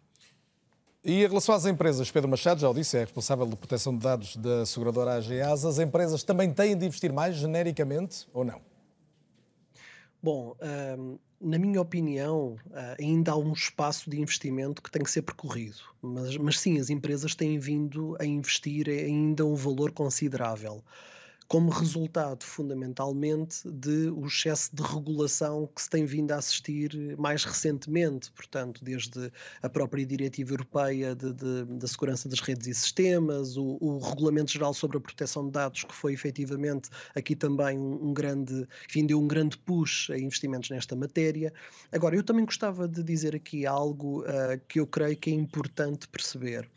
E em relação às empresas, Pedro Machado já o disse, é responsável de proteção de dados da seguradora AGAS, as empresas também têm de investir mais genericamente ou não? Bom, um, na minha opinião, uh, ainda há um espaço de investimento que tem que ser percorrido. Mas, mas sim, as empresas têm vindo a investir ainda um valor considerável como resultado, fundamentalmente, de o excesso de regulação que se tem vindo a assistir mais recentemente, portanto, desde a própria Diretiva Europeia de, de, da Segurança das Redes e Sistemas, o, o, Regulamento Geral sobre a Proteção de Dados, que foi efetivamente aqui também um, um grande, enfim, deu um grande push a investimentos nesta matéria. Agora, eu também gostava de dizer aqui algo uh, que eu creio que é importante perceber.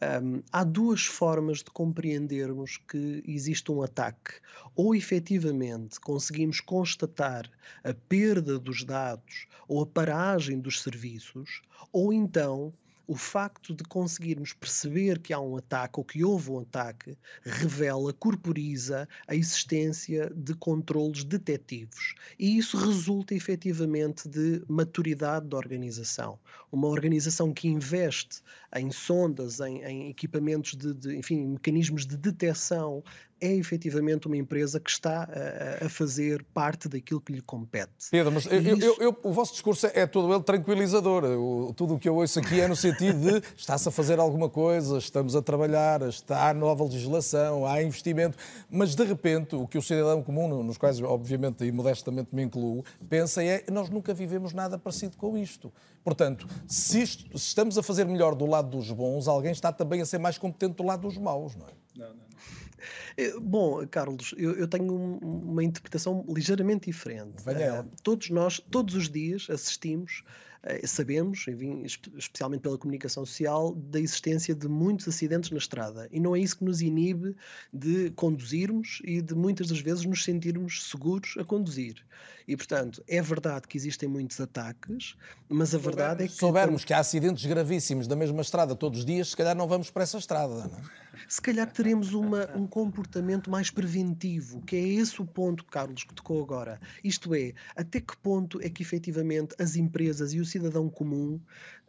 Um, há duas formas de compreendermos que existe um ataque. Ou efetivamente conseguimos constatar a perda dos dados ou a paragem dos serviços, ou então o facto de conseguirmos perceber que há um ataque ou que houve um ataque revela, corporiza a existência de controlos detectivos. E isso resulta efetivamente de maturidade da organização. Uma organização que investe em sondas, em, em equipamentos de, de, enfim, mecanismos de detecção é efetivamente uma empresa que está a, a fazer parte daquilo que lhe compete. Pedro, mas eu, isso... eu, eu, o vosso discurso é todo ele tranquilizador. tudo o que eu ouço aqui é no sentido de *laughs* está-se a fazer alguma coisa, estamos a trabalhar, está há nova legislação, há investimento, mas de repente o que o cidadão comum, nos quais obviamente e modestamente me incluo, pensa é nós nunca vivemos nada parecido com isto. Portanto, se, isto, se estamos a fazer melhor do lado dos bons, alguém está também a ser mais competente do lado dos maus, não é? Não, não, não. Eh, bom, Carlos, eu, eu tenho uma interpretação ligeiramente diferente. Uh, todos nós, todos os dias, assistimos sabemos, enfim, especialmente pela comunicação social, da existência de muitos acidentes na estrada. E não é isso que nos inibe de conduzirmos e de muitas das vezes nos sentirmos seguros a conduzir. E, portanto, é verdade que existem muitos ataques, mas a verdade é que. Soubermos que há acidentes gravíssimos da mesma estrada todos os dias, se calhar não vamos para essa estrada, não é? Se calhar teremos uma, *laughs* um comportamento mais preventivo, que é esse o ponto, Carlos, que tocou agora. Isto é, até que ponto é que efetivamente as empresas e o cidadão comum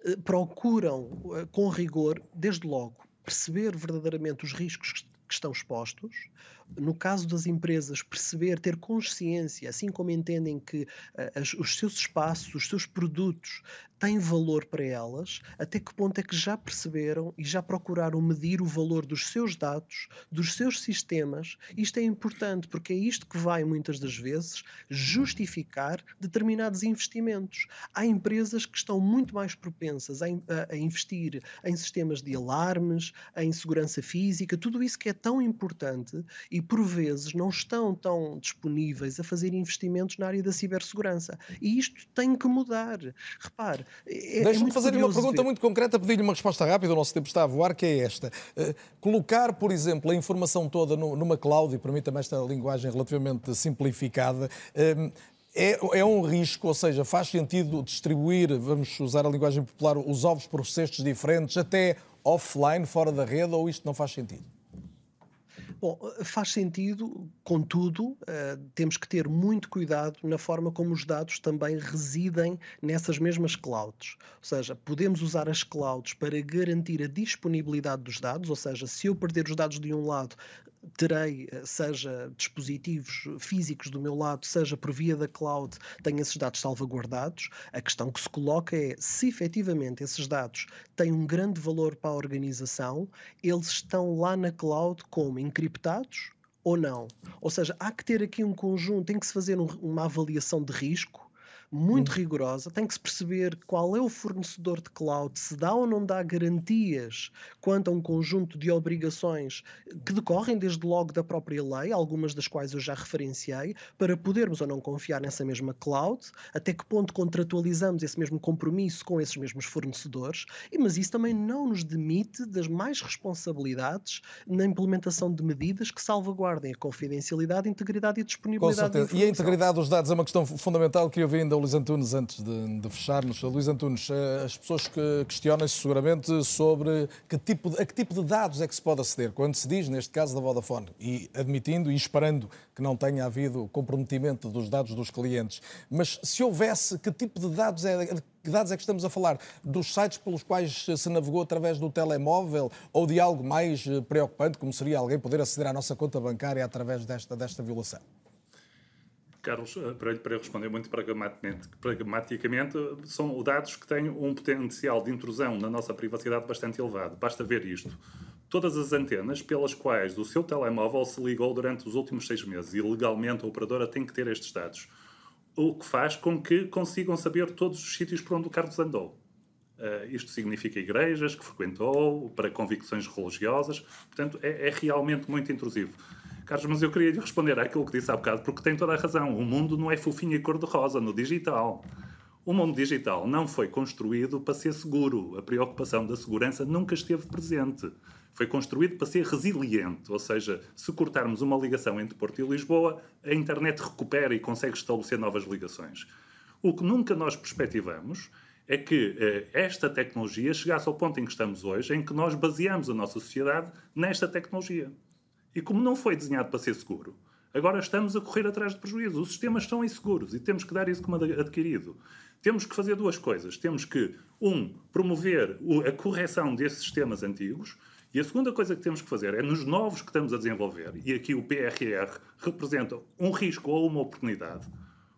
eh, procuram, eh, com rigor, desde logo, perceber verdadeiramente os riscos que estão expostos, no caso das empresas, perceber, ter consciência, assim como entendem que uh, as, os seus espaços, os seus produtos têm valor para elas, até que ponto é que já perceberam e já procuraram medir o valor dos seus dados, dos seus sistemas. Isto é importante porque é isto que vai, muitas das vezes, justificar determinados investimentos. Há empresas que estão muito mais propensas a, a, a investir em sistemas de alarmes, em segurança física, tudo isso que é tão importante e por vezes não estão tão disponíveis a fazer investimentos na área da cibersegurança. E isto tem que mudar. Repare. É, é Deixa-me é fazer uma pergunta ver. muito concreta, pedir-lhe uma resposta rápida, o nosso tempo está a voar, que é esta. Uh, colocar, por exemplo, a informação toda no, numa cloud, e permita-me esta linguagem relativamente simplificada, uh, é, é, um risco, ou seja, faz sentido distribuir, vamos usar a linguagem popular, os ovos por cestos diferentes, até offline, fora da rede, ou isto não faz sentido? Bom, faz sentido, contudo, uh, temos que ter muito cuidado na forma como os dados também residem nessas mesmas clouds. Ou seja, podemos usar as clouds para garantir a disponibilidade dos dados, ou seja, se eu perder os dados de um lado, terei, eh, seja dispositivos físicos do meu lado, seja por via da cloud, tenho esses dados salvaguardados. A questão que se coloca é se efetivamente esses dados têm um grande valor para a organização, eles estão lá na cloud como encriptados ou não. Ou seja, há que ter aqui um conjunto, tem que se fazer um, uma avaliação de risco muito hum. rigorosa, tem que se perceber qual é o fornecedor de cloud, se dá ou não dá garantias quanto a um conjunto de obrigações que decorrem desde logo da própria lei, algumas das quais eu já referenciei, para podermos ou não confiar nessa mesma cloud, até que ponto contratualizamos esse mesmo compromisso com esses mesmos fornecedores, mas isso também não nos demite das mais responsabilidades na implementação de medidas que salvaguardem a confidencialidade, integridade e disponibilidade. Com certeza. E a integridade dos dados é uma questão fundamental que eu vi ainda o Luís Antunes antes de, de fecharmos. Luís Antunes, eh, as pessoas que questionam-se seguramente sobre que tipo a que tipo de dados é que se pode aceder, quando se diz, neste caso, da Vodafone, e admitindo e esperando que não tenha havido comprometimento dos dados dos clientes. Mas se houvesse, que tipo de dados é, que dados é que estamos a falar? Dos sites pelos quais se navegou através do telemóvel ou de algo mais eh, preocupante, como seria alguém poder aceder à nossa conta bancária através desta, desta violação? Carlos, para, para responder muito pragmaticamente, pragmaticamente, são dados que têm um potencial de intrusão na nossa privacidade bastante elevado. Basta ver isto. Todas as antenas pelas quais o seu telemóvel se ligou durante os últimos seis meses e legalmente a operadora tem que ter estes dados o que faz com que consigam saber todos os sítios por onde o Carlos andou. Uh, isto significa igrejas que frequentou, para convicções religiosas, portanto, é, é, realmente muito intrusivo. Carlos, mas eu queria lhe responder àquilo que disse há bocado, porque tem toda a razão. O mundo não é fofinho e cor-de-rosa no digital. O mundo digital não foi construído para ser seguro. A preocupação da segurança nunca esteve presente foi construído para ser resiliente, ou seja, se cortarmos uma ligação entre Porto e Lisboa, a internet recupera e consegue estabelecer novas ligações. O que nunca nós perspectivamos é que eh, esta tecnologia chegasse ao ponto em que estamos hoje, em que nós baseamos a nossa sociedade nesta tecnologia. E como não foi desenhado para ser seguro, agora estamos a correr atrás de prejuízos. Os sistemas são inseguros e temos que dar isso como adquirido. Temos que fazer duas coisas. Temos que, um, promover a correção desses sistemas antigos e a segunda coisa que temos que fazer é nos novos que estamos a desenvolver, e aqui o PRR representa um risco ou uma oportunidade.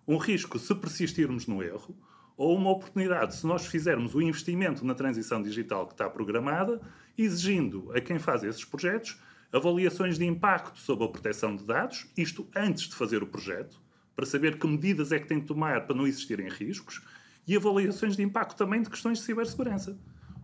Um risco se persistirmos no erro, ou uma oportunidade se nós fizermos o investimento na transição digital que está programada, exigindo a quem faz esses projetos avaliações de impacto sobre a proteção de dados, isto antes de fazer o projeto, para saber que medidas é que tem de tomar para não existirem riscos, e avaliações de impacto também de questões de cibersegurança.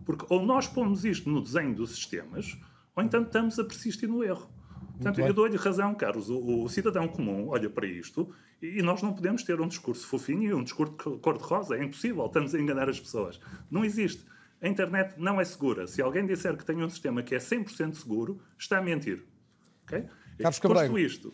Porque ou nós pomos isto no desenho dos sistemas, ou então estamos a persistir no erro. Portanto, eu dou-lhe razão, Carlos. O, o, cidadão comum olha para isto e, e, nós não podemos ter um discurso fofinho e um discurso cor-de-rosa. É impossível. Estamos a enganar as pessoas. Não existe. A internet não é segura. Se alguém disser que tem um sistema que é 100% seguro, está a mentir. Okay? Carlos Cabreiro. isto,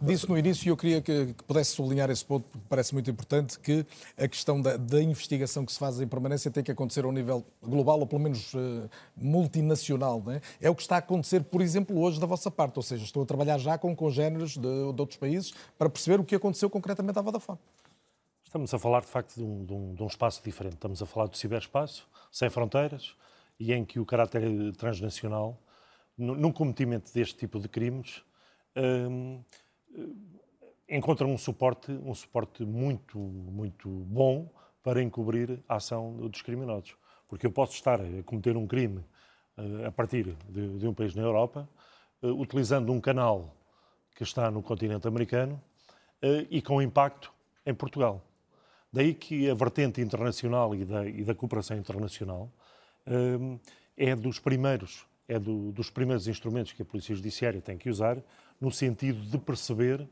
Disse no início, e eu queria que, que, pudesse sublinhar esse ponto, porque parece muito importante, que a questão da, da, investigação que se faz em permanência tem que acontecer a um nível global, ou pelo menos uh, multinacional. É? é? o que está a acontecer, por exemplo, hoje da vossa parte. Ou seja, estou a trabalhar já com congêneres de, de outros países para perceber o que aconteceu concretamente à Vodafone. Estamos a falar, de facto, de um, de, um, de um, espaço diferente. Estamos a falar do ciberespaço, sem fronteiras, e em que o caráter transnacional, num cometimento deste tipo de crimes, hum, encontram um suporte, um suporte muito, muito bom para encobrir a ação dos criminosos. Porque eu posso estar a cometer um crime uh, a partir de, de, um país na Europa, utilizando um canal que está no continente americano e com impacto em Portugal. Daí que a vertente internacional e da, e da cooperação internacional é dos primeiros, é do, dos primeiros instrumentos que a Polícia Judiciária tem que usar no sentido de perceber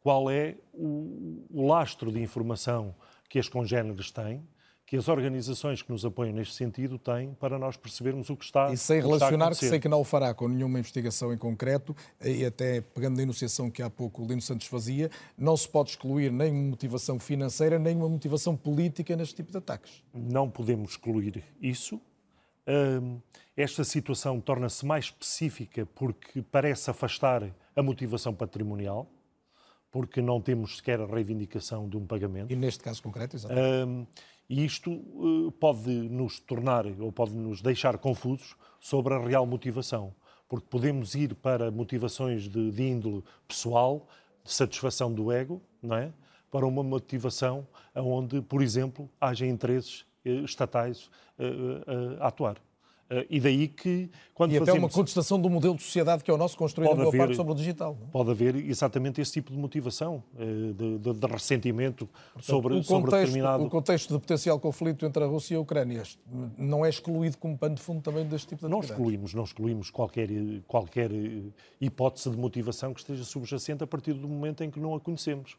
qual é o, o lastro de informação que as congêneres têm, que as organizações que nos apoiam neste sentido têm para nós percebermos o que está E sem relacionar, que sei que não o fará com nenhuma investigação em concreto, e até pegando na enunciação que há pouco o Lino Santos fazia, não se pode excluir nem uma motivação financeira, nem uma motivação política neste tipo de ataques. Não podemos excluir isso. Hum, esta situação torna-se mais específica porque parece afastar a motivação patrimonial, porque não temos sequer a reivindicação de um pagamento. E neste caso concreto, exatamente. E isto uh, pode nos tornar ou pode nos deixar confusos sobre a real motivação, porque podemos ir para motivações de, de índole pessoal, de satisfação do ego, não é? Para uma motivação onde, por exemplo, haja interesses uh, estatais uh, a atuar. Uh, e daí que, quando e fazemos... até uma contestação do modelo de sociedade que é o nosso, construído pode haver, parte sobre o digital. Não? É? Pode haver exatamente esse tipo de motivação, uh, de, de, de, ressentimento Portanto, sobre, o contexto, sobre determinado... O contexto de potencial conflito entre a Rússia e a Ucrânia não é excluído como pano de fundo também deste tipo de Não excluímos, não excluímos qualquer, qualquer hipótese de motivação que esteja subjacente a partir do momento em que não a conhecemos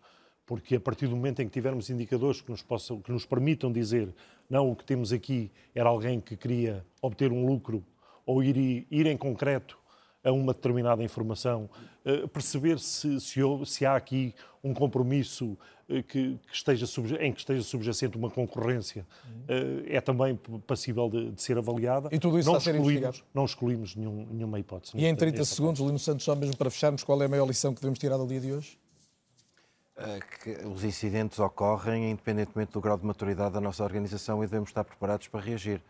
porque a partir do momento em que tivermos indicadores que nos, possam, que nos permitam dizer não, o que temos aqui era alguém que queria obter um lucro ou ir, ir em concreto a uma determinada informação, uh, perceber se, se, se, há aqui um compromisso uh, que, que, esteja em que esteja subjacente uma concorrência, uh, é também passível de, de, ser avaliada. E tudo isso não está a ser investigado? Não excluímos nenhum, nenhuma hipótese. E em 30 segundos, Lino Santos, só mesmo para fecharmos, qual é a maior lição que devemos tirar do dia de hoje? Que os incidentes ocorrem independentemente do grau de maturidade da nossa organização e devemos estar preparados para reagir.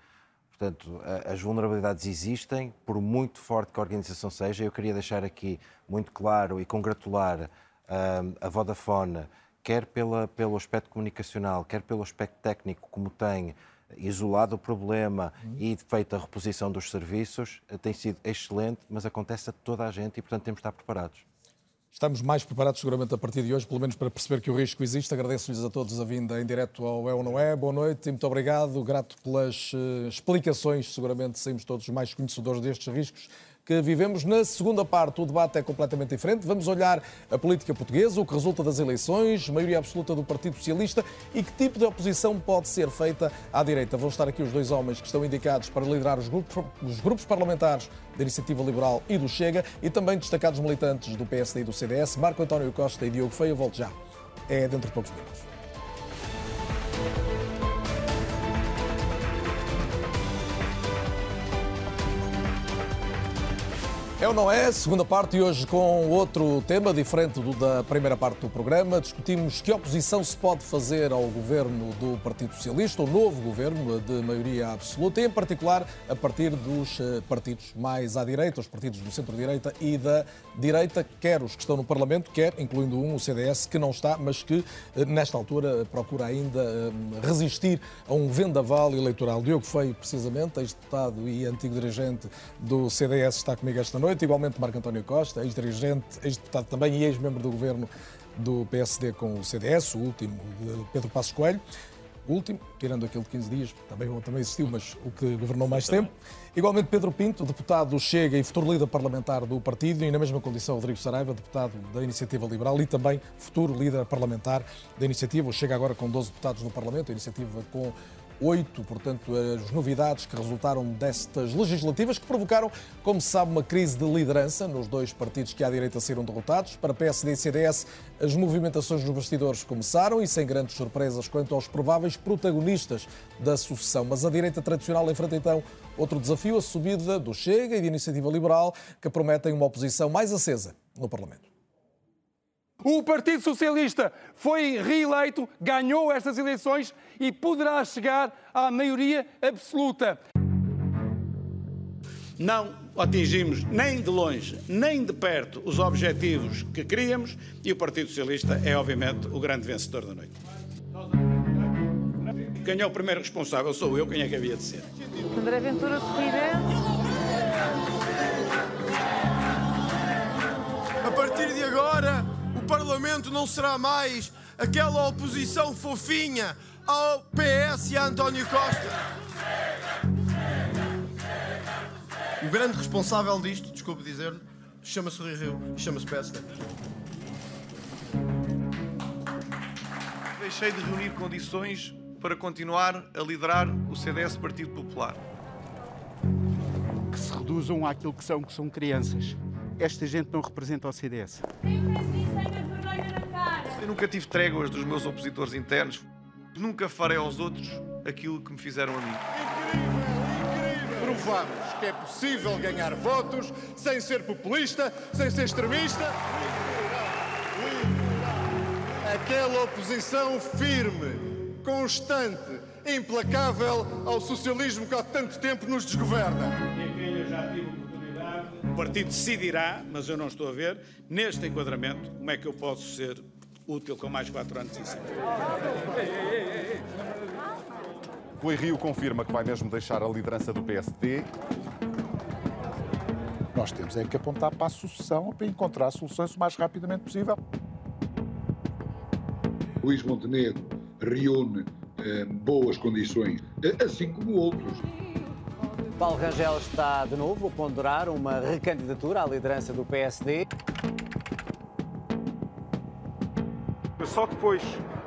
Portanto, as vulnerabilidades existem, por muito forte que a organização seja. Eu queria deixar aqui muito claro e congratular a Vodafone, quer pela, pelo aspecto comunicacional, quer pelo aspecto técnico, como tem isolado o problema uhum. e feito a reposição dos serviços, tem sido excelente, mas acontece a toda a gente e, portanto, temos de estar preparados. Estamos mais preparados seguramente a partir de hoje, pelo menos para perceber que o risco existe. Agradeço-lhes a todos a vinda em direto ao É ou Não É. Boa noite e muito obrigado. Grato pelas uh, explicações. Seguramente saímos todos mais conhecedores destes riscos que vivemos. Na segunda parte, o debate é completamente diferente. Vamos olhar a política portuguesa, o que resulta das eleições, maioria absoluta do Partido Socialista e que tipo de oposição pode ser feita à direita. Vão estar aqui os dois homens que estão indicados para liderar os grupos, os grupos parlamentares da Iniciativa Liberal e do Chega e também destacados militantes do PSD e do CDS, Marco António Costa e Diogo Feio. Volto já. É dentro de poucos minutos. É ou não é? Segunda parte e hoje com outro tema diferente do da primeira parte do programa. Discutimos que oposição se pode fazer ao governo do Partido Socialista, o novo governo de maioria absoluta, e em particular a partir dos eh, partidos mais à direita, os partidos do centro-direita e da direita, quer os que estão no Parlamento, quer, incluindo um, o CDS, que não está, mas que eh, nesta altura procura ainda eh, resistir a um vendaval eleitoral. Diogo Feio, precisamente, ex-deputado e antigo dirigente do CDS, está comigo esta noite noite. Igualmente Marco António Costa, ex-dirigente, ex-deputado também e ex-membro do governo do PSD com o CDS, o último Pedro Passos Coelho. O último, tirando aquele de 15 dias, também, também existiu, mas o que governou mais tempo. Igualmente Pedro Pinto, deputado do Chega e futuro líder parlamentar do partido, e na mesma condição Rodrigo Saraiva, deputado da Iniciativa Liberal e também futuro líder parlamentar da Iniciativa. O Chega agora com 12 deputados no Parlamento, a Iniciativa com oito, portanto, as novidades que resultaram destas legislativas que provocaram, como se sabe, uma crise de liderança nos dois partidos que à direita saíram derrotados. Para PSD e CDS, as movimentações nos bastidores começaram e sem grandes surpresas quanto aos prováveis protagonistas da sucessão. Mas a direita tradicional enfrenta então outro desafio, a subida do Chega e da Iniciativa Liberal, que prometem uma oposição mais acesa no Parlamento. O Partido Socialista foi reeleito, ganhou estas eleições e poderá chegar à maioria absoluta. Não atingimos nem de longe, nem de perto os objetivos que queríamos e o Partido Socialista é, obviamente, o grande vencedor da noite. Quem é o primeiro responsável sou eu, quem é que havia de ser? André Ventura. A partir de agora, o Parlamento não será mais aquela oposição fofinha ao PS e a António Costa. O grande responsável disto, desculpe dizer-lhe, chama-se Rui Rio, chama-se PSD. Deixei de reunir condições para continuar a liderar o CDS Partido Popular. Que se reduzam àquilo que são, que são crianças. Esta gente não representa o CDS. Eu nunca tive tréguas dos meus opositores internos. Nunca farei aos outros aquilo que me fizeram a mim. Provamos que é possível ganhar votos sem ser populista, sem ser extremista. Aquela oposição firme, constante, implacável ao socialismo que há tanto tempo nos desgoverna. O partido decidirá, mas eu não estou a ver, neste enquadramento, como é que eu posso ser útil com mais quatro anos em cima. Rui Rio confirma que vai mesmo deixar a liderança do PSD. Nós temos é que apontar para a sucessão para encontrar soluções o mais rapidamente possível. Luís Montenegro reúne eh, boas condições, eh, assim como outros. Paulo Rangel está de novo a ponderar uma recandidatura à liderança do PSD. Só depois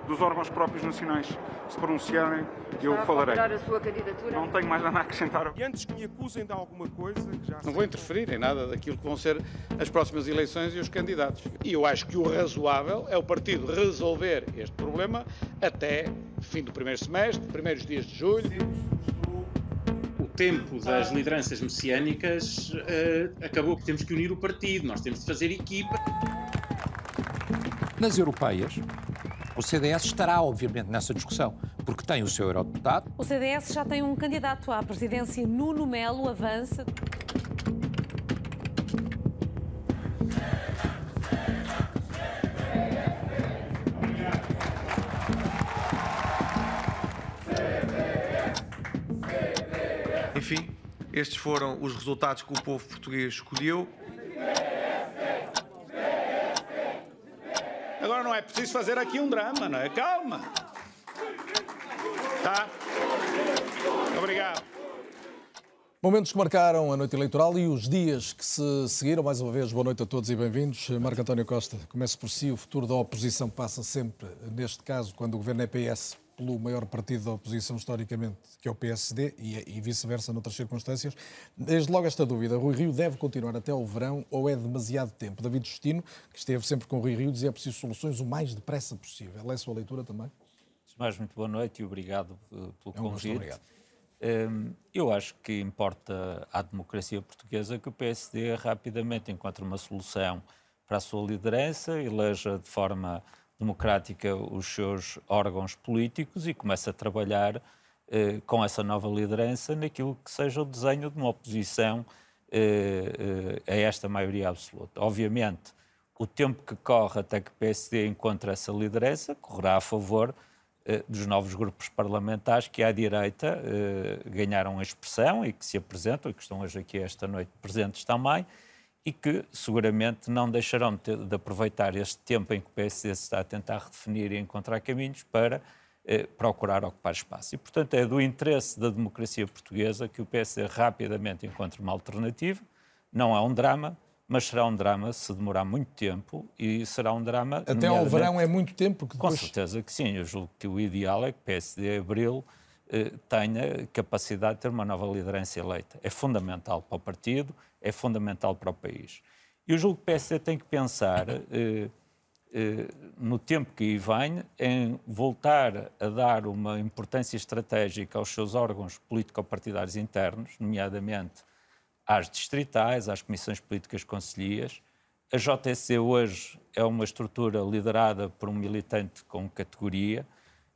dos órgãos próprios nacionais se pronunciarem, eu Está falarei. a sua candidatura? Não tenho mais nada a acrescentar. E antes que me acusem de alguma coisa, que já Não vou interferir em nada daquilo que vão ser as próximas eleições e os candidatos. E eu acho que o razoável é o partido resolver este problema até fim do primeiro semestre, primeiros dias de julho. o tempo das lideranças messiânicas eh, acabou que temos que unir o partido, nós temos de fazer equipa. Nas europeias, o CDS estará, obviamente, nessa discussão, porque tem o seu eurodeputado. O CDS já tem um candidato à presidência, Nuno Melo, avança. Enfim, estes foram os resultados que o povo português escolheu. Agora não é preciso fazer aqui um drama, não é? Calma. Tá? Obrigado. Momentos que marcaram a noite eleitoral e os dias que se seguiram. Mais uma vez, boa noite a todos e bem-vindos. Marco António Costa, comece por si. O futuro da oposição passa sempre, neste caso, quando o governo é PS, pelo maior partido da oposição historicamente, que é o PSD, e, e vice-versa noutras circunstâncias. Desde logo esta dúvida, Rui Rio deve continuar até ao verão ou é demasiado tempo? David Justino, que esteve sempre com o Rui Rio, dizia que é preciso soluções o mais depressa possível. É a sua leitura também? Mais muito boa noite e obrigado uh, pelo É um gosto, convite. obrigado. Um, eu acho que importa à democracia portuguesa que o PSD rapidamente encontre uma solução para a sua liderança, eleja de forma democrática os seus órgãos políticos e comece a trabalhar eh, com essa nova liderança naquilo que seja o desenho de uma oposição eh, eh, a esta maioria absoluta. Obviamente, o tempo que corre até que o PSD encontre essa liderança correrá a favor eh, dos novos grupos parlamentares que à direita eh, ganharam a expressão e que se apresentam e que estão hoje aqui esta noite presentes também e que seguramente não deixarão de, de aproveitar este tempo em que o PSD se está a tentar redefinir e encontrar caminhos para eh, procurar ocupar espaço. E, portanto, é do interesse da democracia portuguesa que o PSD rapidamente encontre uma alternativa. Não é um drama, mas será um drama se demorar muito tempo e será um drama... Até ao verão é muito tempo, com depois... certeza que sim. Eu julgo que o ideal é que o PSD Abril eh, tenha capacidade de ter uma nova liderança eleita. É fundamental para o partido, é fundamental para o país. Eu julgo que o PSD tem que pensar, eh, eh, no tempo que aí vem, em voltar a dar uma importância estratégica aos seus órgãos político-partidários internos, nomeadamente às distritais, às comissões políticas conselhias. A JSC hoje é uma estrutura liderada por um militante com categoria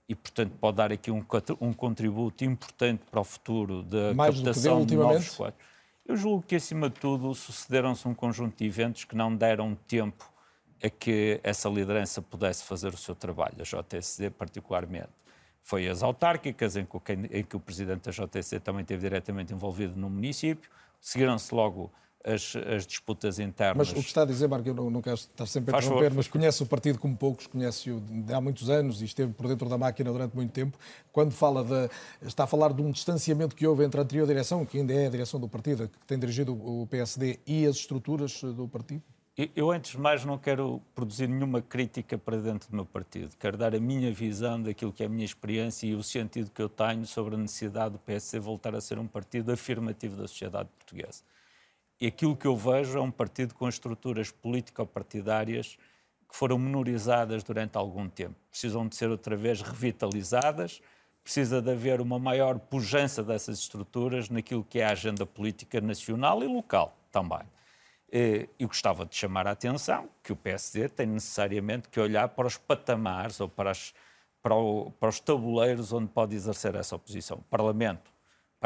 e, portanto, pode dar aqui um, um contributo importante para o futuro da Mais do que deu captação de novos quadros. Eu julgo que, acima de tudo, sucederam-se um conjunto de eventos que não deram tempo a que essa liderança pudesse fazer o seu trabalho, a JSD particularmente. Foi as autárquicas, em que, o em que o presidente da JSC também esteve diretamente envolvido no município, seguiram-se logo as, as disputas internas. Mas o que está a dizer, Marco, eu não, não quero estar sempre a interromper, mas conhece o partido como poucos, conhece-o há muitos anos e esteve por dentro da máquina durante muito tempo. Quando fala de, está a falar de um distanciamento que houve entre a anterior direção, que ainda é a direção do partido, que tem dirigido o PSD, e as estruturas do partido? Eu- Eu, antes de mais, não quero produzir nenhuma crítica para dentro do meu partido. Quero dar a minha visão daquilo que é a minha experiência e o sentido que eu tenho sobre a necessidade do PSD voltar a ser um partido afirmativo da sociedade portuguesa. E aquilo que eu vejo é um partido com estruturas político-partidárias que foram menorizadas durante algum tempo. Precisam de ser outra vez revitalizadas, precisa de haver uma maior pujança dessas estruturas naquilo que é a agenda política nacional e local também. Eh, Eu gostava de chamar a atenção que o PSD tem necessariamente que olhar para os patamares ou para, as- para o- para os tabuleiros onde pode exercer essa oposição. O Parlamento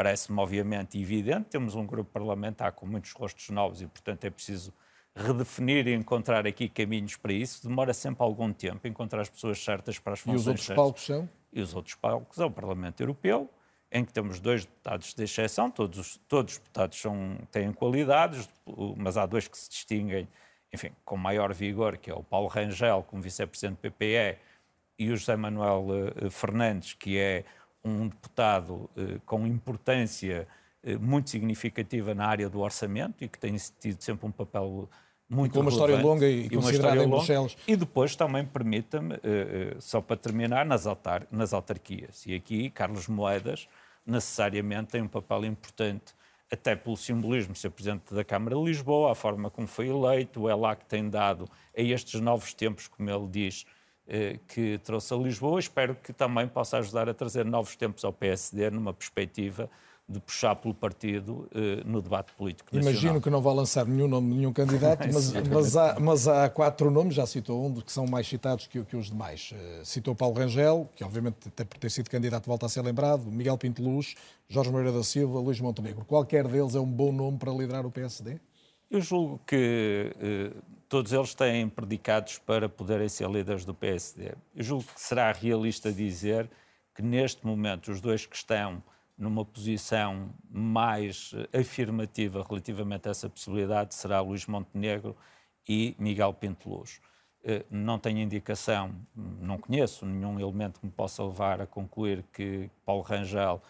parece-me obviamente evidente, temos um grupo parlamentar com muitos rostos novos e, portanto, é preciso redefinir e encontrar aqui caminhos para isso. Demora sempre algum tempo encontrar as pessoas certas para as E funções os outros certas. palcos são? E os outros palcos é o Parlamento Europeu, em que temos dois deputados de exceção, todos, os- todos os deputados são, têm qualidades, mas há dois que se distinguem, enfim, com maior vigor, que é o Paulo Rangel, como vice-presidente do PPE, e o José Manuel eh, Fernandes, que é um deputado eh, com importância eh, muito significativa na área do orçamento e que tem tido sempre um papel muito e com uma história longa e, e considerada em Bruxelas. E depois também permita-me, uh, só para terminar, nas, autar nas autarquias. E aqui Carlos Moedas necessariamente tem um papel importante, até pelo simbolismo de ser Presidente da Câmara de Lisboa, a forma como foi eleito, é lá que tem dado a estes novos tempos, como ele diz, que trouxe a Lisboa. Espero que também possa ajudar a trazer novos tempos ao PSD numa perspectiva de puxar pelo partido uh, no debate político nacional. Imagino que não vai lançar nenhum nome de nenhum candidato, *laughs* mas, mas, há, mas, há, quatro nomes, já citou um, que são mais citados que, que os demais. Uh, citou Paulo Rangel, que obviamente até por ter sido candidato volta a ser lembrado, Miguel Pinto Luz, Jorge Moreira da Silva, Luís Montenegro. Qualquer deles é um bom nome para liderar o PSD? Eu julgo que uh, todos eles têm predicados para poderem ser líderes do PSD. Eu julgo que será realista dizer que neste momento os dois que estão numa posição mais afirmativa relativamente a essa possibilidade será Luís Montenegro e Miguel Pinto Luz. Eh, não tenho indicação, não conheço nenhum elemento que me possa levar a concluir que Paulo Rangel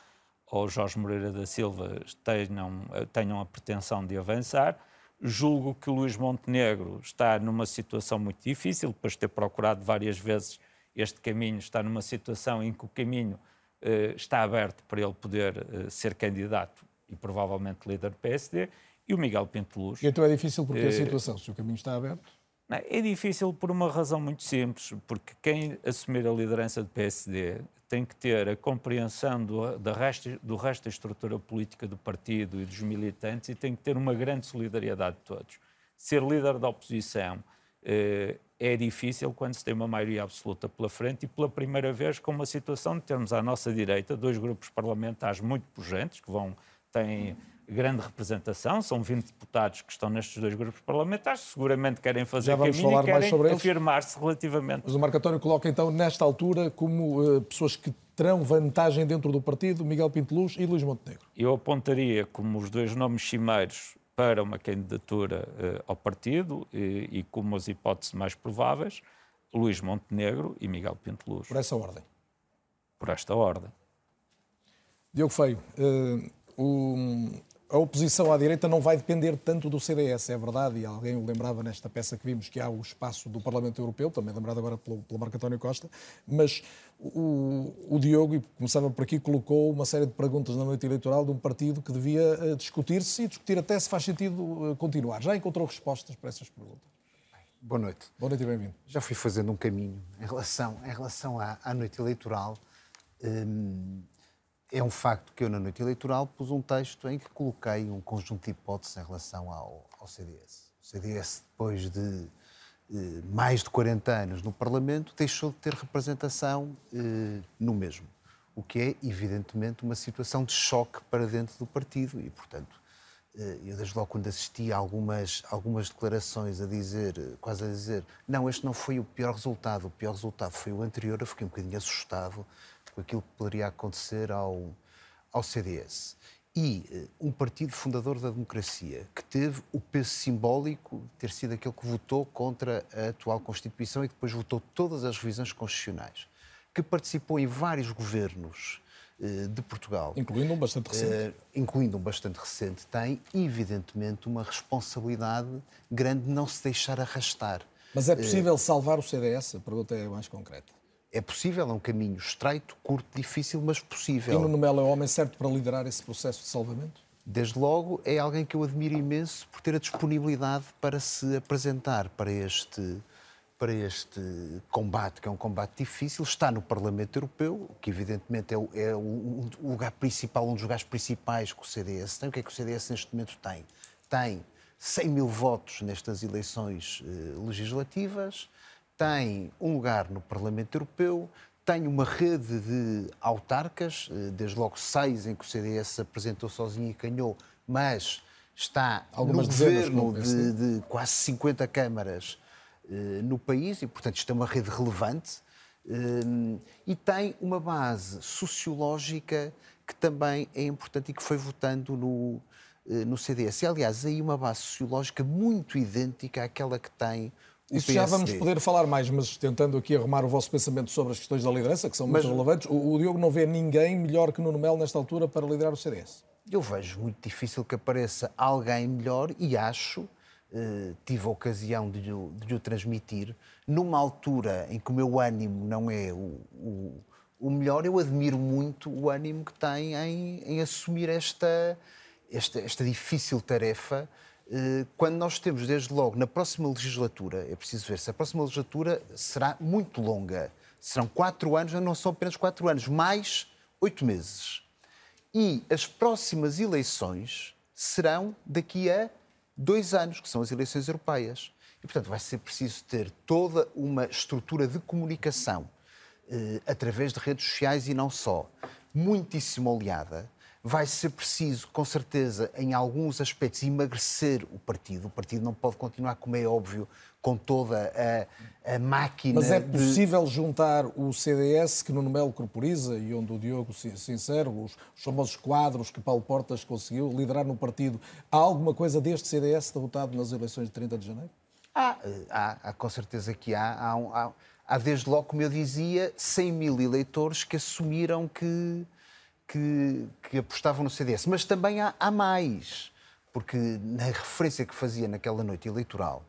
ou Jorge Moreira da Silva tenham, tenham a pretensão de avançar. Julgo que Luís Montenegro está numa situação muito difícil, depois de ter procurado várias vezes este caminho, está numa situação em que o caminho eh, está aberto para ele poder eh, ser candidato e provavelmente líder do PSD, e o Miguel Pinto Luz. E então é difícil porque a eh, situação, se o caminho está aberto? É difícil por uma razão muito simples, porque quem assumir a liderança do PSD tem que ter a compreensão do, do, resto, do resto da estrutura política do partido e dos militantes e tem que ter uma grande solidariedade de todos. Ser líder da oposição eh, é difícil quando se tem uma maioria absoluta pela frente e pela primeira vez com uma situação de termos à nossa direita dois grupos parlamentares muito pujantes, que vão, têm grande representação, são 20 deputados que estão nestes dois grupos parlamentares, seguramente querem fazer Já vamos caminho falar e querem mais sobre afirmar-se relativamente. Mas o Marco António coloca então, nesta altura, como uh, pessoas que terão vantagem dentro do partido, Miguel Pinto Luz e Luís Montenegro. Eu apontaria como os dois nomes cimeiros para uma candidatura uh, ao partido e, e como as hipóteses mais prováveis, Luís Montenegro e Miguel Pinto Luz. Por essa ordem? Por esta ordem. Diogo Feio, uh, o, a oposição à direita não vai depender tanto do CDS, é verdade, e alguém o lembrava nesta peça que vimos que há o espaço do Parlamento Europeu, também lembrado agora pelo, pelo Marco António Costa, mas o, o, Diogo, e começava por aqui, colocou uma série de perguntas na noite eleitoral de um partido que devia eh, discutir-se e discutir até se faz sentido eh, continuar. Já encontrou respostas para essas perguntas? Boa noite. Boa noite e bem-vindo. Já fui fazendo um caminho em relação, em relação à, à noite eleitoral. Hum, é um facto que eu, na noite eleitoral, pus um texto em que coloquei um conjunto de hipóteses em relação ao, ao CDS. O CDS, depois de eh, mais de 40 anos no Parlamento, deixou de ter representação eh, no mesmo. O que é, evidentemente, uma situação de choque para dentro do partido e, portanto, eh, eu desde logo quando assisti a algumas, algumas declarações a dizer, quase a dizer, não, este não foi o pior resultado, o pior resultado foi o anterior, eu fiquei um bocadinho assustado aquilo que poderia acontecer ao, ao CDS. E uh, um partido fundador da democracia, que teve o peso simbólico de ter sido aquele que votou contra a atual Constituição e que depois votou todas as revisões constitucionais, que participou em vários governos uh, de Portugal. Incluindo um bastante recente. Uh, incluindo um bastante recente, tem, evidentemente, uma responsabilidade grande de não se deixar arrastar. Mas é possível salvar o CDS? A pergunta é mais concreta. É possível, é um caminho estreito, curto, difícil, mas possível. E Nuno Melo é o homem certo para liderar esse processo de salvamento? Desde logo, é alguém que eu admiro imenso por ter a disponibilidade para se apresentar para este, para este combate, que é um combate difícil. Está no Parlamento Europeu, que evidentemente é, o, é o lugar principal, um dos lugares principais que o CDS tem. O que é que o CDS neste momento tem? Tem 100 mil votos nestas eleições eh, legislativas, tem um lugar no Parlamento Europeu, tem uma rede de autarcas, eh, desde logo seis em que o CDS se apresentou sozinho e ganhou, mas está Algumas no governo de, de, quase 50 câmaras eh, no país e, portanto, isto é uma rede relevante eh, e tem uma base sociológica que também é importante e que foi votando no, no CDS. E, aliás, aí uma base sociológica muito idêntica àquela que tem isso já vamos poder falar mais, mas tentando aqui arrumar o vosso pensamento sobre as questões da liderança, que são muito mas, relevantes, o, o, Diogo não vê ninguém melhor que Nuno Melo nesta altura para liderar o CDS? Eu vejo muito difícil que apareça alguém melhor e acho uh, tive a ocasião de, de, de o transmitir, numa altura em que o meu ânimo não é o, o, o melhor, eu admiro muito o ânimo que tem em, em assumir esta, esta, esta difícil tarefa quando nós temos, desde logo, na próxima legislatura, é preciso ver se a próxima legislatura será muito longa. Serão quatro anos, não são apenas quatro anos, mais oito meses. E as próximas eleições serão daqui a dois anos, que são as eleições europeias. E, portanto, vai ser preciso ter toda uma estrutura de comunicação eh, através de redes sociais e não só, muitíssimo oleada. Vai ser preciso, com certeza, em alguns aspectos, emagrecer o partido. O partido não pode continuar, como é óbvio, com toda a, a máquina. Mas é possível de... juntar o CDS que Nuno Melo corporiza e onde o Diogo sincero, os, os famosos quadros que Paulo Portas conseguiu liderar no partido. Há alguma coisa deste CDS derrotado nas eleições de 30 de janeiro? Há, há, há com certeza que há. Há, há, há, desde logo, como eu dizia, 100 mil eleitores que assumiram que, que, que apostavam no CDS. Mas também há, há mais, porque na referência que fazia naquela noite eleitoral,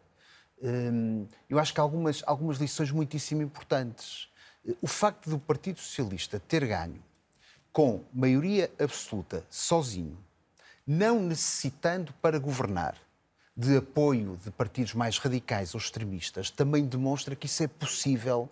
Hum, eu acho que há algumas, algumas lições muitíssimo importantes. O facto do Partido Socialista ter ganho com maioria absoluta, sozinho, não necessitando para governar de apoio de partidos mais radicais ou extremistas, também demonstra que isso é possível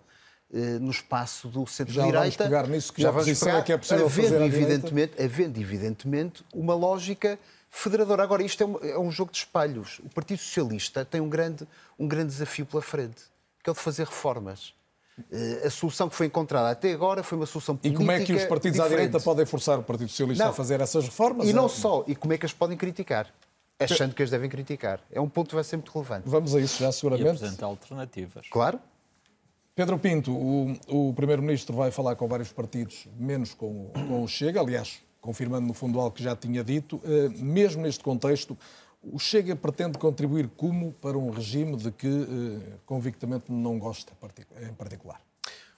no espaço do centro-direita. Já vamos pegar nisso, que já, já vamos pegar, é que é possível havendo, fazer evidentemente, havendo, evidentemente, uma lógica federadora. Agora, isto é um, é um, jogo de espelhos. O Partido Socialista tem um grande, um grande desafio pela frente, que é o de fazer reformas. Uh, a solução que foi encontrada até agora foi uma solução política E como é que os partidos diferente. à direita podem forçar o Partido Socialista não, a fazer essas reformas? E não só, e como é que as podem criticar? Achando que as devem criticar. É um ponto que vai ser muito relevante. Vamos a isso já, seguramente. E apresentar alternativas. Claro. Pedro Pinto, o, o Primeiro-Ministro vai falar com vários partidos, menos com, com o Chega. Aliás, confirmando no fundo algo que já tinha dito, eh, mesmo neste contexto, o Chega pretende contribuir como para um regime de que eh, convictamente não gosta em particular?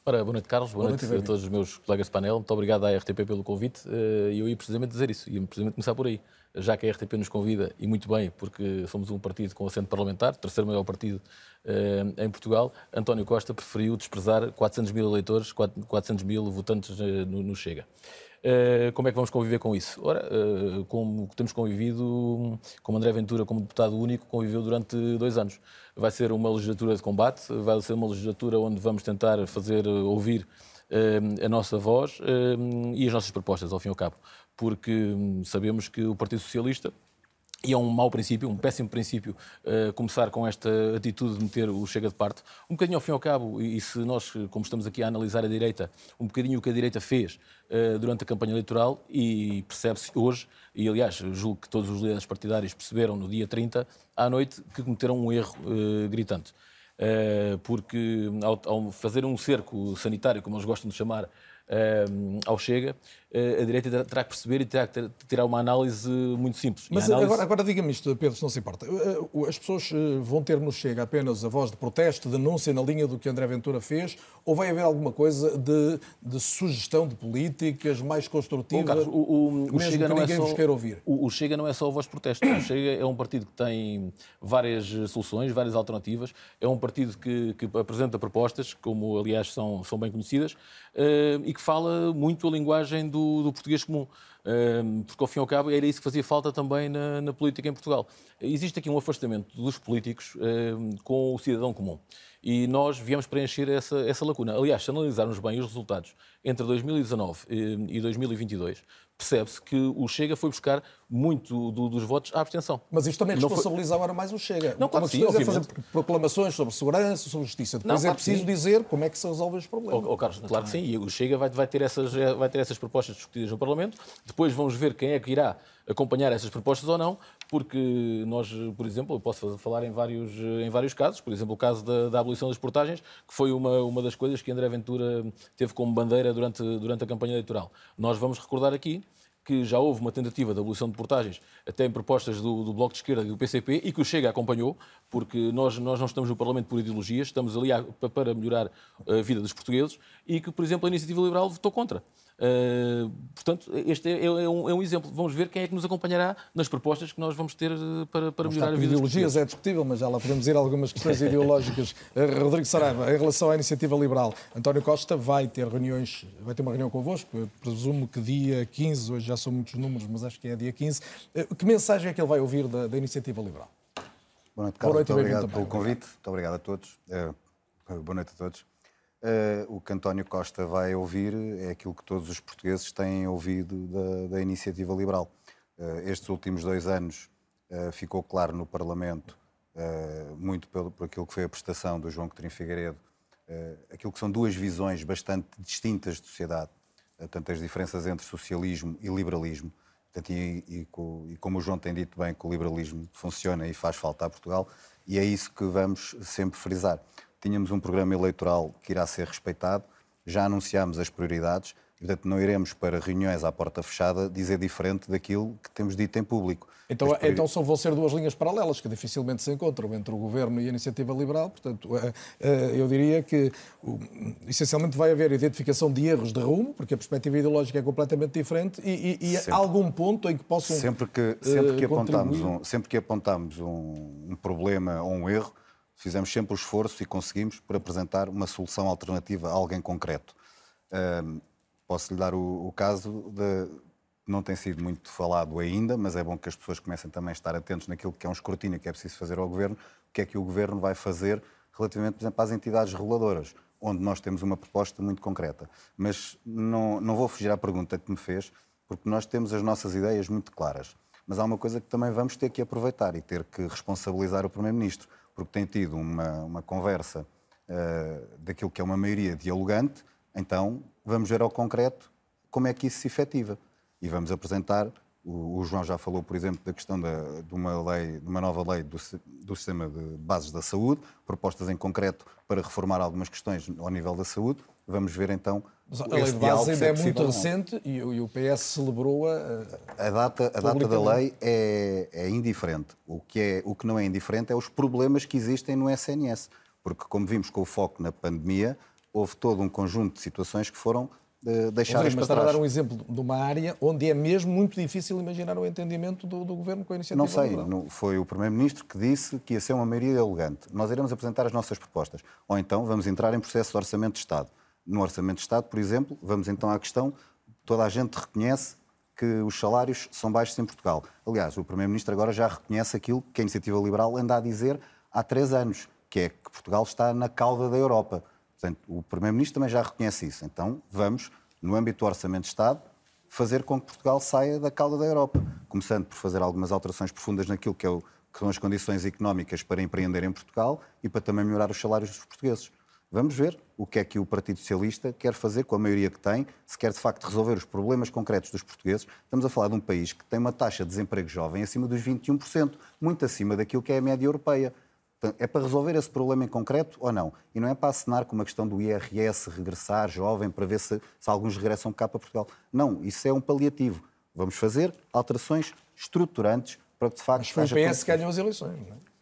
Ora, boa noite, Carlos. Boa, boa noite, noite a todos os meus colegas de painel. Muito obrigado à RTP pelo convite. Eh, e eu ia precisamente dizer isso, ia precisamente começar por aí. Já que a RTP nos convida, e muito bem, porque somos um partido com assento parlamentar, terceiro maior partido em Portugal, António Costa preferiu desprezar 400 mil eleitores, 400 mil votantes no Chega. Eh, como é que vamos conviver com isso? Ora, eh, como temos convivido, como André Ventura, como deputado único, conviveu durante dois anos. Vai ser uma legislatura de combate, vai ser uma legislatura onde vamos tentar fazer ouvir eh, a nossa voz e as nossas propostas, ao fim e ao cabo. Porque hum, sabemos que o Partido Socialista e é um mau princípio, um péssimo princípio, uh, começar com esta atitude de meter o Chega de parte. Um bocadinho ao fim e ao cabo, e, e se nós, como estamos aqui a analisar a direita, um bocadinho o que a direita fez uh, durante a campanha eleitoral, e percebe-se hoje, e aliás, julgo que todos os líderes partidários perceberam no dia 30 à noite, que cometeram um erro uh, gritante. porque ao, ao fazer um cerco sanitário, como eles gostam de chamar, ao Chega, a direita terá que perceber e terá que tirar uma análise muito simples. Mas análise... agora, agora diga-me isto, Pedro, se não se importa. Eh, eh, as pessoas vão ter no Chega apenas a voz de protesto, de denúncia na linha do que André Ventura fez, ou vai haver alguma coisa de, de sugestão de políticas mais construtiva? Carlos, o, o, o Chega não é só, queira ouvir. O, o, Chega não é só a voz de protesto. O Chega é um partido que tem várias soluções, várias alternativas. É um partido que, que apresenta propostas, como aliás são, são bem conhecidas, e que fala muito a linguagem do do, português comum. porque, ao fim e ao cabo, era isso que fazia falta também na, na política em Portugal. Existe aqui um afastamento dos políticos com o cidadão comum. E nós viemos preencher essa, essa lacuna. Aliás, se analisarmos bem os resultados entre 2019 e 2022, percebe-se que o Chega foi buscar muito do, dos votos à abstenção. Mas isto também responsabiliza agora mais o Chega. Não, claro, sim, é fazer proclamações sobre segurança, sobre justiça. Depois não, é preciso sim. dizer como é que se resolve os problemas. Oh, oh, Carlos, claro que sim. E o Chega vai, vai, ter essas, vai ter essas propostas discutidas no Parlamento. Depois vamos ver quem é que irá acompanhar essas propostas ou não, porque nós, por exemplo, eu posso falar em vários, em vários casos, por exemplo, o caso da, da abolição das portagens, que foi uma, uma das coisas que André Ventura teve como bandeira durante, durante a campanha eleitoral. Nós vamos recordar aqui que já houve uma tentativa de abolição de portagens, até em propostas do, do, Bloco de Esquerda e do PCP, e que o Chega acompanhou, porque nós, nós não estamos no Parlamento por ideologia, estamos ali a, para melhorar a vida dos portugueses, e que, por exemplo, a Iniciativa Liberal votou contra. Uh, portanto, este é, é, um, é, um, exemplo. Vamos ver quem é que nos acompanhará nas propostas que nós vamos ter para, para melhorar a vida ideologias é discutível, mas já lá podemos ir algumas questões *laughs* ideológicas. Rodrigo Saraiva, em relação à iniciativa liberal, António Costa vai ter reuniões, vai ter uma reunião convosco, eu presumo que dia 15, hoje já são muitos números, mas acho que é dia 15. Que mensagem é que ele vai ouvir da, da iniciativa liberal? Boa noite, Carlos. Boa noite, muito obrigado pelo convite. Muito obrigado a todos. Uh, boa noite a todos. Uh, o que António Costa vai ouvir é aquilo que todos os portugueses têm ouvido da, da iniciativa liberal. Uh, estes últimos dois anos ficou claro no Parlamento, muito pelo, por aquilo que foi a prestação do João Coutinho Figueiredo, aquilo que são duas visões bastante distintas de sociedade, tanto as diferenças entre socialismo e liberalismo. Portanto, e, e, e, como o João tem dito bem, que o liberalismo funciona e faz falta a Portugal, e é isso que vamos sempre frisar. Tínhamos um programa eleitoral que irá ser respeitado, já anunciámos as prioridades, portanto, não iremos para reuniões à porta fechada dizer diferente daquilo que temos dito em público. Então, então só vão ser duas linhas paralelas que dificilmente se encontram entre o Governo e a Iniciativa Liberal. Portanto, eh, eh, eu diria que essencialmente vai haver identificação de erros de rumo, porque a perspectiva ideológica é completamente diferente e, e, e algum ponto em que possam sempre que sempre que apontamos um, sempre que apontamos um, um problema ou um erro fizemos sempre o esforço e conseguimos por apresentar uma solução alternativa a alguém concreto. posso lhe dar o, o caso de não tem sido muito falado ainda, mas é bom que as pessoas comecem também a estar atentos naquilo que é um escrutínio que é preciso fazer ao Governo, o que é que o Governo vai fazer relativamente, por exemplo, às entidades reguladoras, onde nós temos uma proposta muito concreta. Mas não, não vou fugir à pergunta que me fez, porque nós temos as nossas ideias muito claras. Mas há uma coisa que também vamos ter que aproveitar e ter que responsabilizar o Primeiro-Ministro, porque tem tido uma, uma conversa uh, daquilo que é uma maioria dialogante, então vamos ver ao concreto como é que isso se efetiva e vamos apresentar. O, o João já falou, por exemplo, da questão da, de uma lei, de uma nova lei do, do sistema de bases da saúde, propostas em concreto para reformar algumas questões ao nível da saúde. Vamos ver então. Mas a lei de bases ainda é, é muito recente e, e, o PS celebrou a. A data, a data da lei é, é indiferente. O que, é, o que não é indiferente é os problemas que existem no SNS. Porque, como vimos com o foco na pandemia, houve todo um conjunto de situações que foram uh, deixadas para trás. a dar um exemplo de uma área onde é mesmo muito difícil imaginar o entendimento do, do Governo com a iniciativa Não sei, não, foi o Primeiro-Ministro que disse que ia ser uma maioria elegante. Nós iremos apresentar as nossas propostas. Ou então vamos entrar em processo de Orçamento de Estado. No Orçamento de Estado, por exemplo, vamos então à questão, toda a gente reconhece que os salários são baixos em Portugal. Aliás, o Primeiro-Ministro agora já reconhece aquilo que a Iniciativa Liberal anda a dizer há três anos, que é que Portugal está na cauda da Europa. Portanto, o Primeiro-Ministro também já reconhece isso. Então, vamos, no âmbito do Orçamento de Estado, fazer com que Portugal saia da cauda da Europa. Começando por fazer algumas alterações profundas naquilo que, é o, que são as condições económicas para empreender em Portugal e para também melhorar os salários dos portugueses. Vamos ver o que é que o Partido Socialista quer fazer com a maioria que tem, se quer de facto resolver os problemas concretos dos portugueses. Estamos a falar de um país que tem uma taxa de desemprego jovem acima dos 21%, muito acima daquilo que é a média europeia. É para resolver esse problema em concreto ou não? E não é para assinar com uma questão do IRS, regressar jovem, para ver se, se alguns regressam cá para Portugal. Não, isso é um paliativo. Vamos fazer alterações estruturantes para que de facto. Mas foi o PS que ganhou as eleições, não é?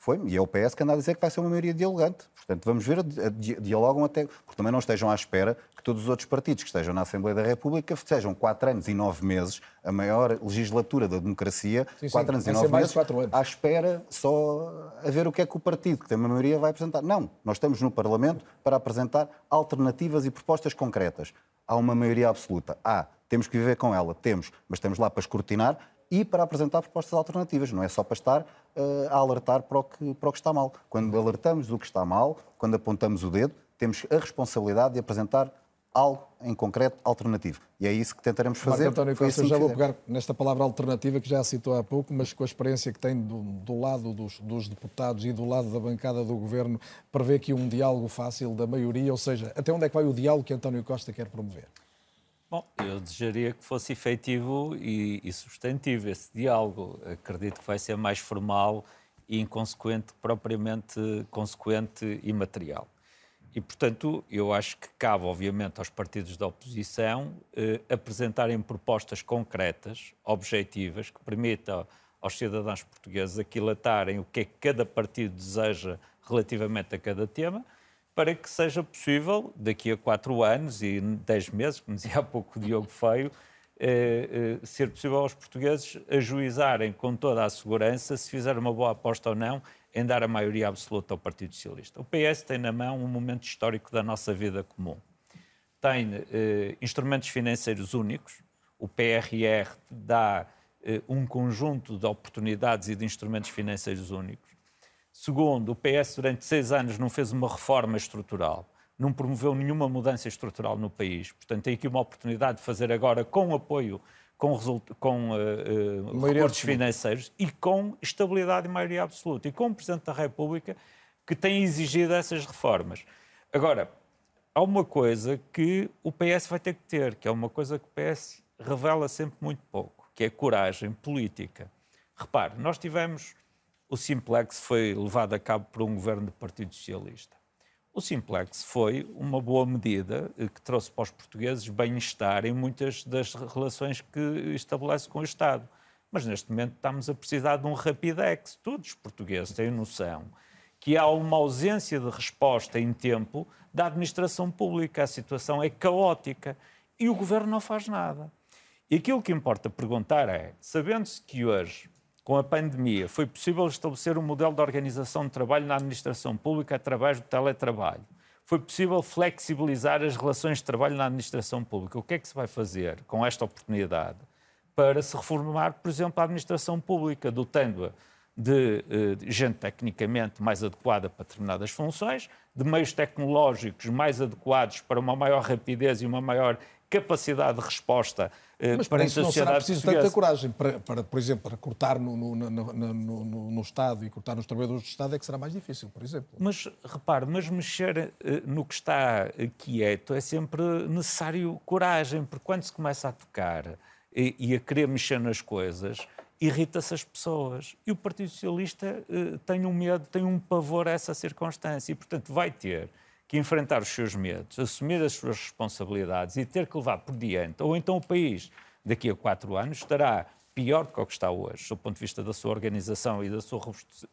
Foi, e é o PS que anda a dizer que vai ser uma maioria dialogante. Portanto, vamos ver, dialogam até. Porque também não estejam à espera que todos os outros partidos que estejam na Assembleia da República sejam quatro anos e nove meses, a maior legislatura da democracia, sim, quatro sim, anos e nove meses, anos. à espera só a ver o que é que o partido que tem uma maioria vai apresentar. Não, nós estamos no Parlamento para apresentar alternativas e propostas concretas. Há uma maioria absoluta. Há, temos que viver com ela, temos, mas estamos lá para escrutinar e para apresentar propostas alternativas, não é só para estar uh, a alertar para o, que, para o que está mal. Quando alertamos do que está mal, quando apontamos o dedo, temos a responsabilidade de apresentar algo em concreto alternativo. E é isso que tentaremos fazer. Marco António Costa, assim já vou pegar nesta palavra alternativa que já citou há pouco, mas com a experiência que tem do, do lado dos, dos, deputados e do lado da bancada do governo, prevê aqui um diálogo fácil da maioria, ou seja, até onde é que vai o diálogo que António Costa quer promover? Bom, eu desejaria que fosse efetivo e, e substantivo esse diálogo. Acredito que vai ser mais formal e inconsequente, propriamente consequente e material. E, portanto, eu acho que cabe, obviamente, aos partidos da oposição eh, apresentarem propostas concretas, objetivas, que permitam aos cidadãos portugueses aquilatarem o que é que cada partido deseja relativamente a cada tema para que seja possível, daqui a quatro anos e dez meses, como *laughs* dizia há pouco o Diogo Feio, eh, eh, ser possível aos portugueses ajuizarem com toda a segurança se fizer uma boa aposta ou não em dar a maioria absoluta ao Partido Socialista. O PS tem na mão um momento histórico da nossa vida comum. Tem eh, instrumentos financeiros únicos, o PRR dá eh, um conjunto de oportunidades e de instrumentos financeiros únicos. Segundo, o PS durante seis anos não fez uma reforma estrutural não promoveu nenhuma mudança estrutural no país. Portanto, tem aqui uma oportunidade de fazer agora com apoio, com, com uh, uh, recursos financeiros e com estabilidade e maioria absoluta. E com o Presidente da República que tem exigido essas reformas. Agora, há uma coisa que o PS vai ter que ter, que é uma coisa que o PS revela sempre muito pouco, que é coragem política. Repare, nós tivemos o Simplex foi levado a cabo por um governo do Partido Socialista. O Simplex foi uma boa medida eh, que trouxe para os portugueses bem-estar em muitas das relações que estabelece com o Estado. Mas neste momento estamos a precisar de um Rapidex. Todos os portugueses têm noção que há uma ausência de resposta em tempo da administração pública. A situação é caótica e o governo não faz nada. E aquilo que importa perguntar é: sabendo-se que hoje com a pandemia, foi possível estabelecer um modelo de organização de trabalho na administração pública através do teletrabalho. Foi possível flexibilizar as relações de trabalho na administração pública. O que é que se vai fazer com esta oportunidade para se reformar, por exemplo, a administração pública, dotando-a de, eh, de gente tecnicamente mais adequada para determinadas funções, de meios tecnológicos mais adequados para uma maior rapidez e uma maior capacidade de resposta uh, Mas para isso não será preciso portuguesa. tanta coragem para, para, por exemplo, para cortar no, no, no, no, Estado e cortar nos trabalhadores do Estado é que será mais difícil, por exemplo. Mas, repare, mas mexer uh, no que está quieto é sempre necessário coragem, porque quando se começa a tocar e, e a querer mexer nas coisas, irrita-se as pessoas. E o Partido Socialista tem um medo, tem um pavor a essa circunstância e, portanto, vai ter que enfrentar os seus medos, assumir as suas responsabilidades e ter que levar por diante, ou então o país, daqui a quatro anos, estará pior do que o que está hoje, do ponto de vista da sua organização e da sua,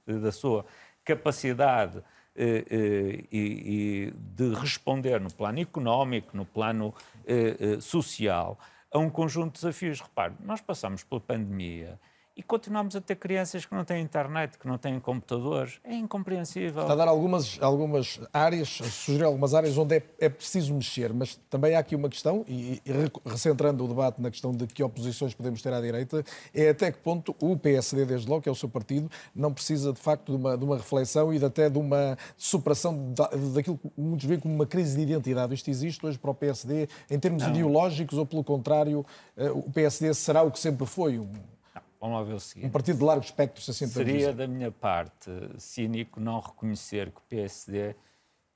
da sua capacidade eh, eh, e, de responder no plano económico, no plano eh, eh, social, a um conjunto de desafios. Repare, nós passamos pela pandemia e continuamos a ter crianças que não têm internet, que não têm computadores. É incompreensível. Está a dar algumas, algumas áreas, sugerir algumas áreas onde é, é preciso mexer, mas também há aqui uma questão, e, e recentrando o debate na questão de que oposições podemos ter à direita, é até que ponto o PSD, desde logo, que é o seu partido, não precisa de facto de uma, de uma reflexão e de, até de uma superação da, daquilo que muitos veem como uma crise de identidade. Isto existe hoje para o PSD em termos não. ideológicos ou, pelo contrário, eh, o PSD será o que sempre foi? Um, Vamos lá ver o seguinte. Um partido de largo espectro, se assim Seria da minha parte cínico não reconhecer que o PSD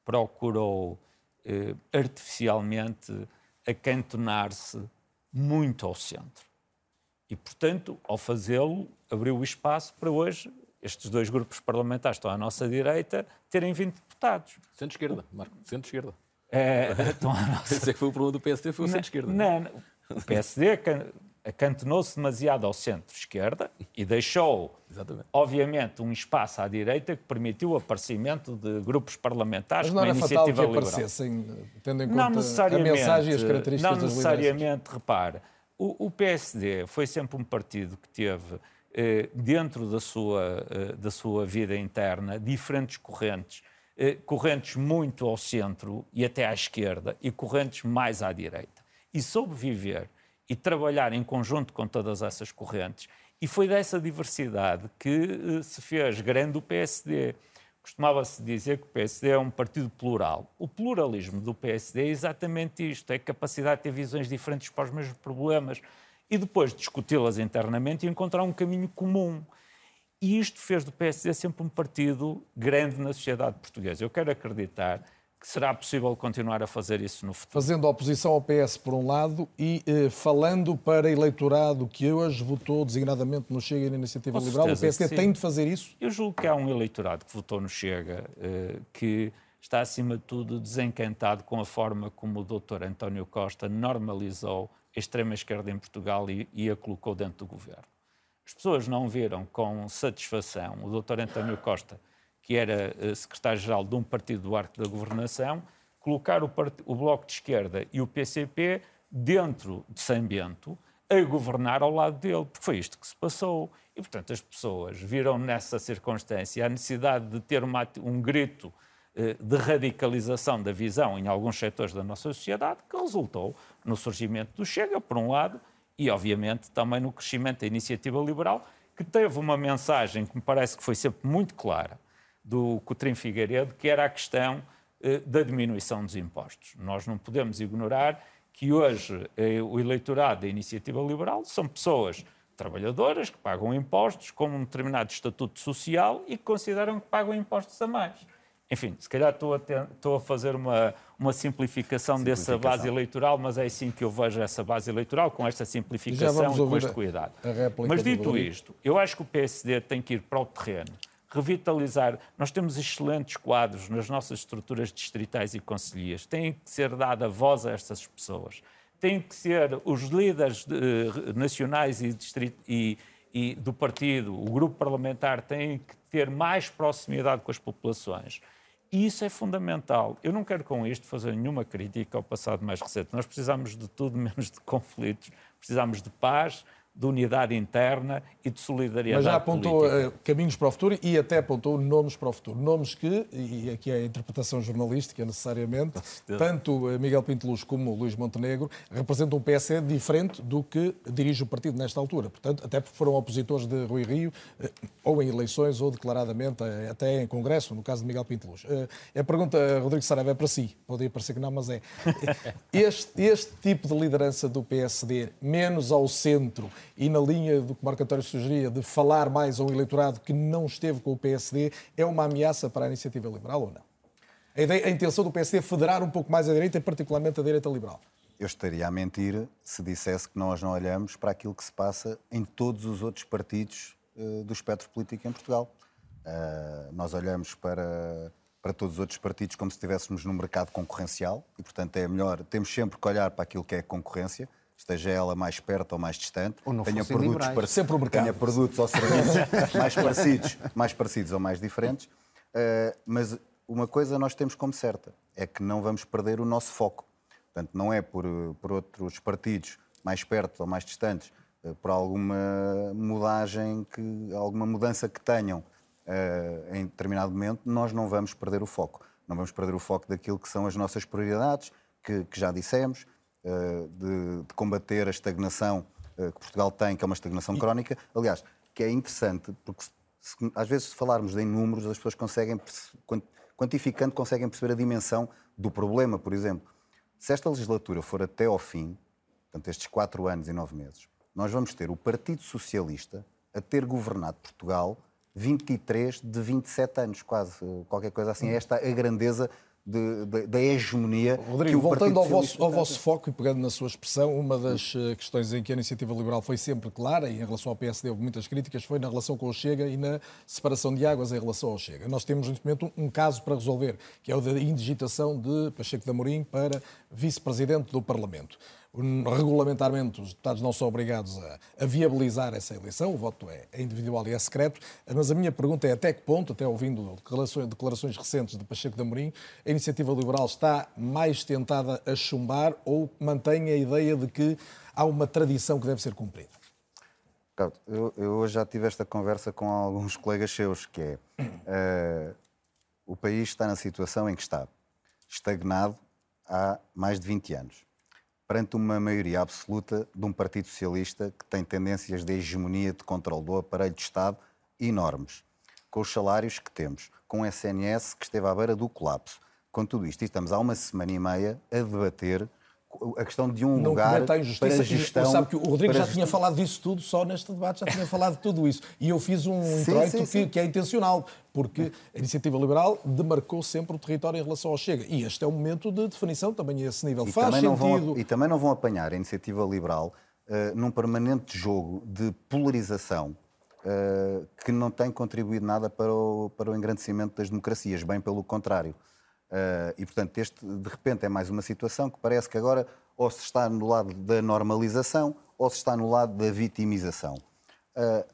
procurou eh, artificialmente acantonar-se muito ao centro. E, portanto, ao fazê-lo, abriu o espaço para hoje estes dois grupos parlamentares estão à nossa direita terem 20 deputados. Centro-esquerda, Marco, centro-esquerda. É, *laughs* estão à *laughs* nossa... Esse é que foi o problema do PSD, foi o centro-esquerda. Não, não, o PSD acantonou-se demasiado ao centro-esquerda e deixou, Exatamente. obviamente, um espaço à direita que permitiu o aparecimento de grupos parlamentares Mas não era fatal que liberal. aparecessem, tendo em conta a mensagem e as características Não necessariamente, repare, o, o, PSD foi sempre um partido que teve, eh, dentro da sua, eh, da sua vida interna, diferentes correntes, eh, correntes muito ao centro e até à esquerda, e correntes mais à direita. E soube viver e trabalhar em conjunto com todas essas correntes. E foi dessa diversidade que uh, se fez grande o PSD. Costumava-se dizer que o PSD é um partido plural. O pluralismo do PSD é exatamente isto: é a capacidade de ter visões diferentes para os mesmos problemas e depois discuti-las internamente e encontrar um caminho comum. E isto fez do PSD sempre um partido grande na sociedade portuguesa. Eu quero acreditar será possível continuar a fazer isso no futuro. Fazendo oposição ao PS, por um lado, e eh, falando para eleitorado que hoje votou designadamente no Chega e na Iniciativa Com Liberal, o PSD tem de fazer isso? Eu julgo que há um eleitorado que votou no Chega eh, que está, acima de tudo, desencantado com a forma como o doutor António Costa normalizou a extrema-esquerda em Portugal e, e a colocou dentro do governo. As pessoas não viram com satisfação o doutor António Costa que era uh, secretário-geral de um partido do arco da governação, colocar o, o, Bloco de Esquerda e o PCP dentro de São Bento a governar ao lado dele, porque foi isto que se passou. E, portanto, as pessoas viram nessa circunstância a necessidade de ter uma, um grito eh, de radicalização da visão em alguns setores da nossa sociedade, que resultou no surgimento do Chega, por um lado, e, obviamente, também no crescimento da iniciativa liberal, que teve uma mensagem que me parece que foi sempre muito clara do Coutrinho Figueiredo, que era a questão eh, da diminuição dos impostos. Nós não podemos ignorar que hoje eh, o eleitorado da iniciativa liberal são pessoas trabalhadoras que pagam impostos com um determinado estatuto social e que consideram que pagam impostos a mais. Enfim, se calhar estou a, ter, estou a fazer uma, uma simplificação, simplificação, dessa base eleitoral, mas é assim que eu vejo essa base eleitoral, com esta simplificação e com este cuidado. Mas dito isto, eu acho que o PSD tem que ir para o terreno, revitalizar. Nós temos excelentes quadros nas nossas estruturas distritais e conselhias. Tem que ser dada voz a estas pessoas. Tem que ser os líderes de, nacionais e, e, e do partido, o grupo parlamentar, tem que ter mais proximidade com as populações. E isso é fundamental. Eu não quero com isto fazer nenhuma crítica ao passado mais recente. Nós precisamos de tudo *laughs* menos de conflitos, precisamos de paz, de unidade interna e de solidariedade Mas já apontou política. Eh, caminhos para o futuro e até apontou nomes para o futuro. Nomes que, e aqui é a interpretação jornalística necessariamente, tanto eh, Miguel Pinteluz como Luís Montenegro representam um PSD diferente do que dirige o partido nesta altura. Portanto, até porque foram opositores de Rui Rio, eh, ou em eleições, ou declaradamente, até em Congresso, no caso de Miguel Pinteluz. A pergunta, Rodrigo Saraiva, é para si. Poderia parecer que não, mas é. *laughs* Este, este tipo de liderança do PSD, menos ao centro, e na linha do que Marco António sugeria, de falar mais um eleitorado que não esteve com o PSD, é uma ameaça para a iniciativa liberal ou não? A, ideia, a intenção do PSD é federar um pouco mais a direita particularmente a direita liberal? Eu estaria a mentir se dissesse que nós não olhamos para aquilo que se passa em todos os outros partidos uh, do espectro político em Portugal. Uh, nós olhamos para, para todos os outros partidos como se estivéssemos num mercado concorrencial e, portanto, é melhor, temos sempre que olhar para aquilo que é concorrência esteja ela mais perto ou mais distante, ou tenha produtos, para, Sempre o mercado. tenha produtos ou serviços *laughs* mais parecidos, mais parecidos ou mais diferentes. Uh, mas uma coisa nós temos como certa, é que não vamos perder o nosso foco. Portanto, não é por, por outros partidos mais perto ou mais distantes, uh, por alguma mudagem, que, alguma mudança que tenham uh, em determinado momento, nós não vamos perder o foco. Não vamos perder o foco daquilo que são as nossas prioridades, que, que já dissemos, eh, de, de, combater a estagnação eh, que Portugal tem, que é uma estagnação crónica. Aliás, que é interessante, porque se, se, às vezes se falarmos em números, as pessoas conseguem, quantificando, conseguem perceber a dimensão do problema, por exemplo. Se esta legislatura for até ao fim, portanto, estes quatro anos e nove meses, nós vamos ter o Partido Socialista a ter governado Portugal 23 de 27 anos, quase, qualquer coisa assim. Esta é a grandeza da hegemonia. Rodrigo, voltando ao vosso, ao vosso, foco e pegando na sua expressão, uma das eh, questões em que a iniciativa liberal foi sempre clara, e em relação ao PSD houve muitas críticas, foi na relação com o Chega e na separação de águas em relação ao Chega. Nós temos neste momento um caso para resolver, que é o da indigitação de Pacheco de Amorim para vice-presidente do Parlamento regulamentarmente os deputados não são obrigados a, a, viabilizar essa eleição, o voto é, é, individual e é secreto, mas a minha pergunta é até que ponto, até ouvindo declarações, declarações recentes de Pacheco de Amorim, a iniciativa liberal está mais tentada a chumbar ou mantém a ideia de que há uma tradição que deve ser cumprida? Eu, eu já tive esta conversa com alguns colegas seus, que é uh, o país está na situação em que está, estagnado há mais de 20 anos perante uma maioria absoluta de um Partido Socialista que tem tendências de hegemonia de controle do aparelho de Estado enormes, com os salários que temos, com o SNS que esteve à beira do colapso. Com tudo isto, e estamos há uma semana e meia a debater a questão de um não lugar para a gestão. Sabe que o Rodrigo já tinha falado disso tudo, só neste debate já tinha falado de tudo isso. E eu fiz um introito que, que, é intencional, porque a Iniciativa Liberal demarcou sempre o território em relação ao Chega. E este é um momento de definição também a esse nível. E Faz sentido. Vão, e também não vão apanhar a Iniciativa Liberal uh, num permanente jogo de polarização uh, que não tem contribuído nada para o, para o engrandecimento das democracias, bem pelo contrário. Uh, e, portanto, este, de repente, é mais uma situação que parece que agora ou se está no lado da normalização ou se está no lado da vitimização. Uh,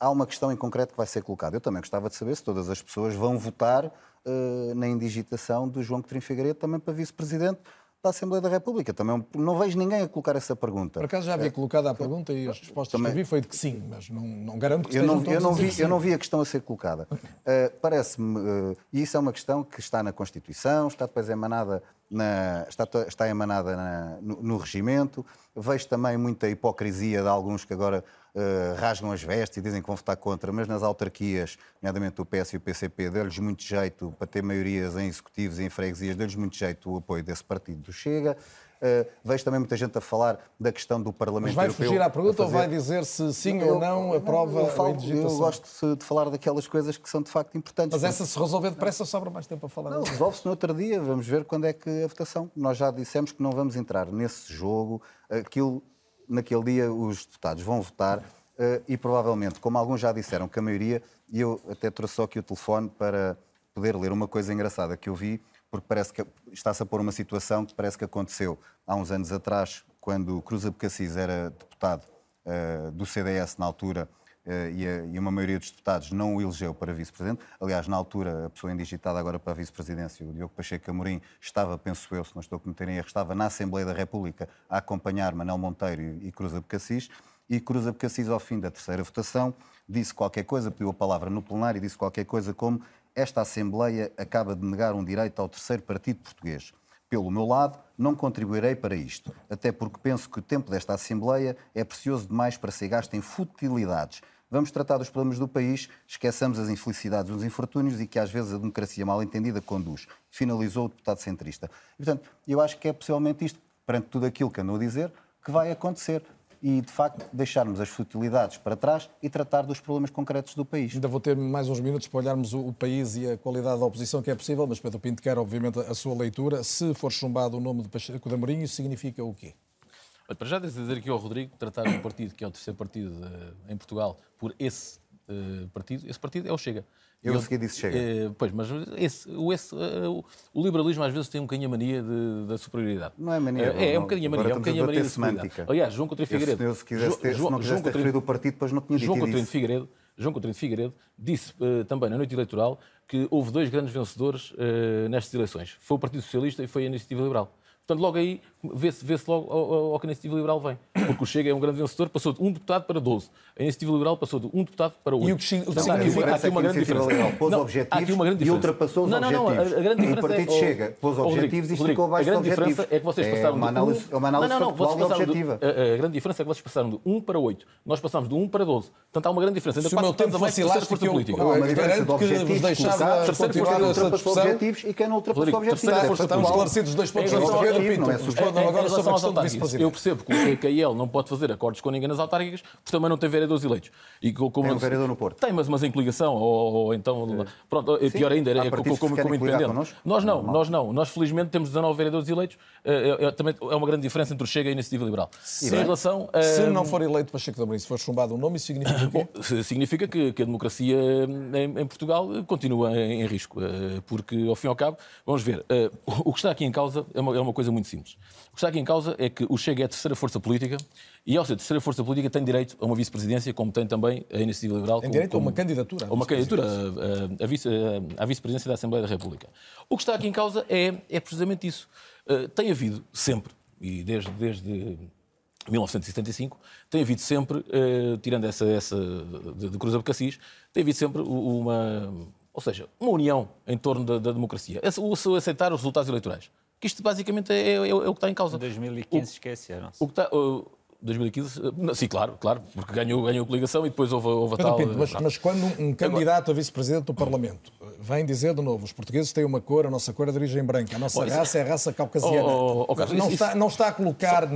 há uma questão em concreto que vai ser colocada. Eu também gostava de saber se todas as pessoas vão votar uh, na indigitação do João Coutinho Figueiredo também para vice-presidente da Assembleia da República. Também não vejo ninguém a colocar essa pergunta. Por acaso já havia colocado a pergunta e as respostas Também... que vi foi de que sim, mas não, não garanto que eu não, eu não vi Eu não vi a questão a ser colocada. Uh, Parece-me, uh, e isso é uma questão que está na Constituição, está depois emanada, na, está, está emanada na, no, no regimento. Vejo também muita hipocrisia de alguns que agora uh, rasgam as vestes e dizem que vão votar contra, mas nas autarquias, nomeadamente o PS e o PCP, deu-lhes muito jeito para ter maiorias em executivos e em freguesias, deu-lhes muito jeito o apoio desse partido do Chega. Uh, vejo também muita gente a falar da questão do Parlamento Mas vai Europeu fugir à pergunta fazer... ou vai dizer se sim eu, ou não aprova eu, falo, a Eu gosto de falar daquelas coisas que são de facto importantes. Mas essa se resolver depressa sobra mais tempo a falar. Não, resolve-se no outro dia, vamos ver quando é que a votação. Nós já dissemos que não vamos entrar nesse jogo. Aquilo, naquele dia os deputados vão votar Uh, e provavelmente, como alguns já disseram, que a maioria, e eu até trouxe só aqui o telefone para poder ler uma coisa engraçada que eu vi, porque parece que está-se a pôr uma situação que parece que aconteceu há uns anos atrás, quando Cruz Abcacis era deputado uh, do CDS na altura uh, e, a, e, uma maioria dos deputados não o elegeu para vice-presidente. Aliás, na altura, a pessoa indigitada agora para a vice-presidência, o Diogo Pacheco Amorim, estava, penso eu, se não estou a cometer erro, estava na Assembleia da República a acompanhar Manel Monteiro e, e Cruz Abcacis e Cruz Abcacis, ao fim da terceira votação, disse qualquer coisa, pediu a palavra no plenário e disse qualquer coisa como esta Assembleia acaba de negar um direito ao terceiro partido português. Pelo meu lado, não contribuirei para isto, até porque penso que o tempo desta Assembleia é precioso demais para ser gasto em futilidades. Vamos tratar dos problemas do país, esqueçamos as infelicidades, os infortúnios e que às vezes a democracia mal entendida conduz. Finalizou o deputado centrista. E, portanto, eu acho que é possivelmente isto, perante tudo aquilo que andou a dizer, que vai acontecer e, de facto, deixarmos as futilidades para trás e tratar dos problemas concretos do país. Ainda vou ter mais uns minutos para olharmos o, país e a qualidade da oposição que é possível, mas Pedro Pinto quer, obviamente, a sua leitura. Se for chumbado o nome de Pacheco da Mourinho, isso significa o quê? Para já, dizer aqui ao Rodrigo, tratar um partido que é o terceiro partido uh, em Portugal por esse uh, partido, esse partido é o Chega. Eu, a seguir disse chega. É, pois, mas esse, o, esse, o, o, liberalismo às vezes tem um bocadinho a mania de, da superioridade. Não é mania. É, é um bocadinho a mania. É um bocadinho a mania semântica. Aliás, João Coutinho Figueiredo... Eu, se, quisesse ter, João, se não quisesse ter referido o partido, depois não tinha João dito Coutinho Figueiredo, João Coutinho Figueiredo disse uh, também na noite eleitoral que houve dois grandes vencedores uh, nestas eleições. Foi o Partido Socialista e foi a Iniciativa Liberal. Portanto, logo aí vê-se vê logo ao, ao, que a Iniciativa Liberal vem. Porque o Chega é um grande vencedor, passou de um deputado para 12. A Iniciativa Liberal passou de um deputado para 8. E o que, o que significa há aqui uma grande diferença. Liberal pôs não, objetivos há aqui uma grande diferença. e ultrapassou os não, não, não, objetivos. A, a grande diferença o Partido é, Chega pôs objetivos e ficou abaixo dos objetivos. A grande diferença é que vocês passaram é uma análise, de 1... uma análise não, não, não, vocês passaram objetiva. De, a, a, grande diferença é que vocês passaram de 1 para 8. Nós passámos de 1 para 12. Portanto, há uma grande diferença. Ainda Se o meu tempo fosse elástico, política. Há uma diferença de objetivos deixava continuar essa discussão. objetivos e quem não ultrapassou objetivos. Estamos esclarecidos os dois pontos de vista. Pedro Pinto, agora sobre a questão do vice-presidente. Eu percebo que a IEL não pode fazer acordos com ninguém nas autárquicas, porque também não tem vereadores eleitos. E como, é um vereador no Porto. Tem, mas, mas em coligação, ou, ou então... Pronto, Sim, pior ainda, é como, como, como independente. Nós não, nós não. Nós felizmente temos 19 vereadores eleitos. É, é, também é uma grande diferença entre o Chega e a Iniciativa Liberal. Sim, em relação... Se não for eleito para de Amorim, se for chumbado o um nome, isso significa *coughs* Bom, significa que, que a democracia em, em, Portugal continua em, em, risco. Porque, ao fim e ao cabo, vamos ver, o que está aqui em causa é uma, é uma coisa muito simples. O que está aqui em causa é que o Chega é a terceira força política e, ao ser a terceira força política, tem direito a uma vice-presidência, como tem também a Iniciativa Liberal. Tem direito como, a uma candidatura. A uma candidatura à vice, vice-presidência da Assembleia da República. O que está aqui em causa é, é precisamente isso. Uh, tem havido sempre, e desde, desde 1975, tem havido sempre, uh, tirando essa, essa de, de Cruz Abcacis, tem havido sempre uma, ou seja, uma união em torno da, da democracia. O aceitar os resultados eleitorais que isto basicamente é, é, é, o que está em causa. Em 2015 esqueceram-se. O que está, 2015, sim, claro, claro, porque ganhou, ganhou a coligação e depois houve, houve a tal... Pinto, mas, mas, quando um, candidato a vice-presidente do Parlamento vem dizer de novo, os portugueses têm uma cor, a nossa cor é de origem branca, a nossa oh, raça é a raça caucasiana. Oh, oh, oh Carlos, não, isso, está, não está a colocar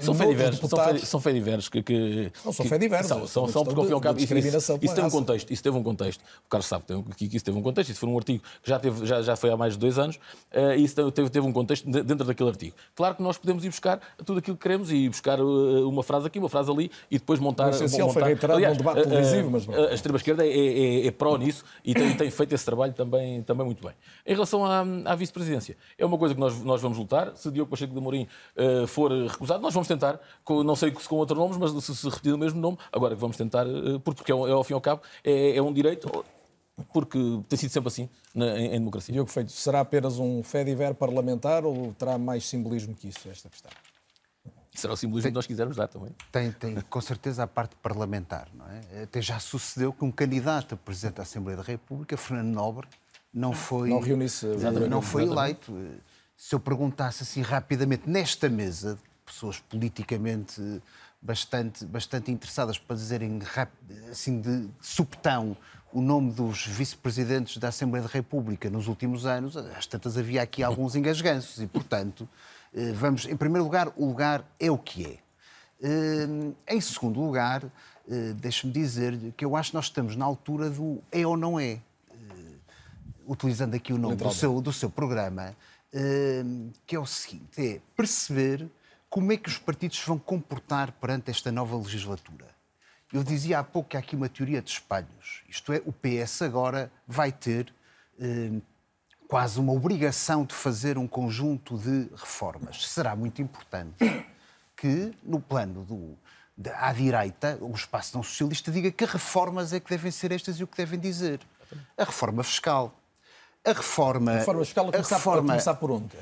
são, são diversos, deputados... São fediversos que, que... Não, são fediversos. São, são, são porque, ao fim e ao cabo, isso, isso, isso tem um contexto, isso teve um contexto. O Carlos sabe que isso teve um contexto, isso foi um artigo que já, teve, já, já foi há mais de dois anos, uh, e isso teve, teve um contexto dentro daquele artigo. Claro que nós podemos ir buscar tudo aquilo que queremos e buscar uh, uma frase aqui, uma frase ali e depois montar. O essencial montar... foi reiterado Aliás, num debate televisivo, mas. A, a extrema-esquerda é, é, é, pró nisso e tem, tem, feito esse trabalho também, também muito bem. Em relação à, à vice-presidência, é uma coisa que nós, nós vamos lutar. Se Diogo Pacheco de Amorim uh, for recusado, nós vamos tentar, com, não sei se com outros nomes, mas se, se repetir o mesmo nome, agora que vamos tentar, uh, porque é, é, ao fim e ao cabo é, é um direito porque tem sido sempre assim na, em, em, democracia. Diogo Feito, será apenas um fediver parlamentar ou terá mais simbolismo que isso esta questão? Será o simbolismo tem, que nós quisermos dar também. Tem, tem com certeza a parte parlamentar, não é? Até já sucedeu que um candidato a Presidente da Assembleia da República, Fernando Nobre, não foi, não, reuniu-se, não foi eleito. Se eu perguntasse assim rapidamente, nesta mesa, pessoas politicamente bastante, bastante interessadas para dizerem assim de subtão o nome dos vice-presidentes da Assembleia da República nos últimos anos, às tantas havia aqui alguns engasganços e, portanto, vamos, em primeiro lugar, o lugar é o que é. Eh, em segundo lugar, eh, deixe-me dizer que eu acho que nós estamos na altura do é ou não é. Utilizando aqui o nome do seu, do seu programa, que é o seguinte: é perceber como é que os partidos vão comportar perante esta nova legislatura. Eu dizia há pouco que há aqui uma teoria de espelhos. Isto é, o PS agora vai ter quase uma obrigação de fazer um conjunto de reformas. Será muito importante que, no plano do, de, à direita, o espaço não socialista diga que reformas é que devem ser estas e o que devem dizer. A reforma fiscal. A reforma. A reforma fiscal a começar, a reforma, a começar por onde?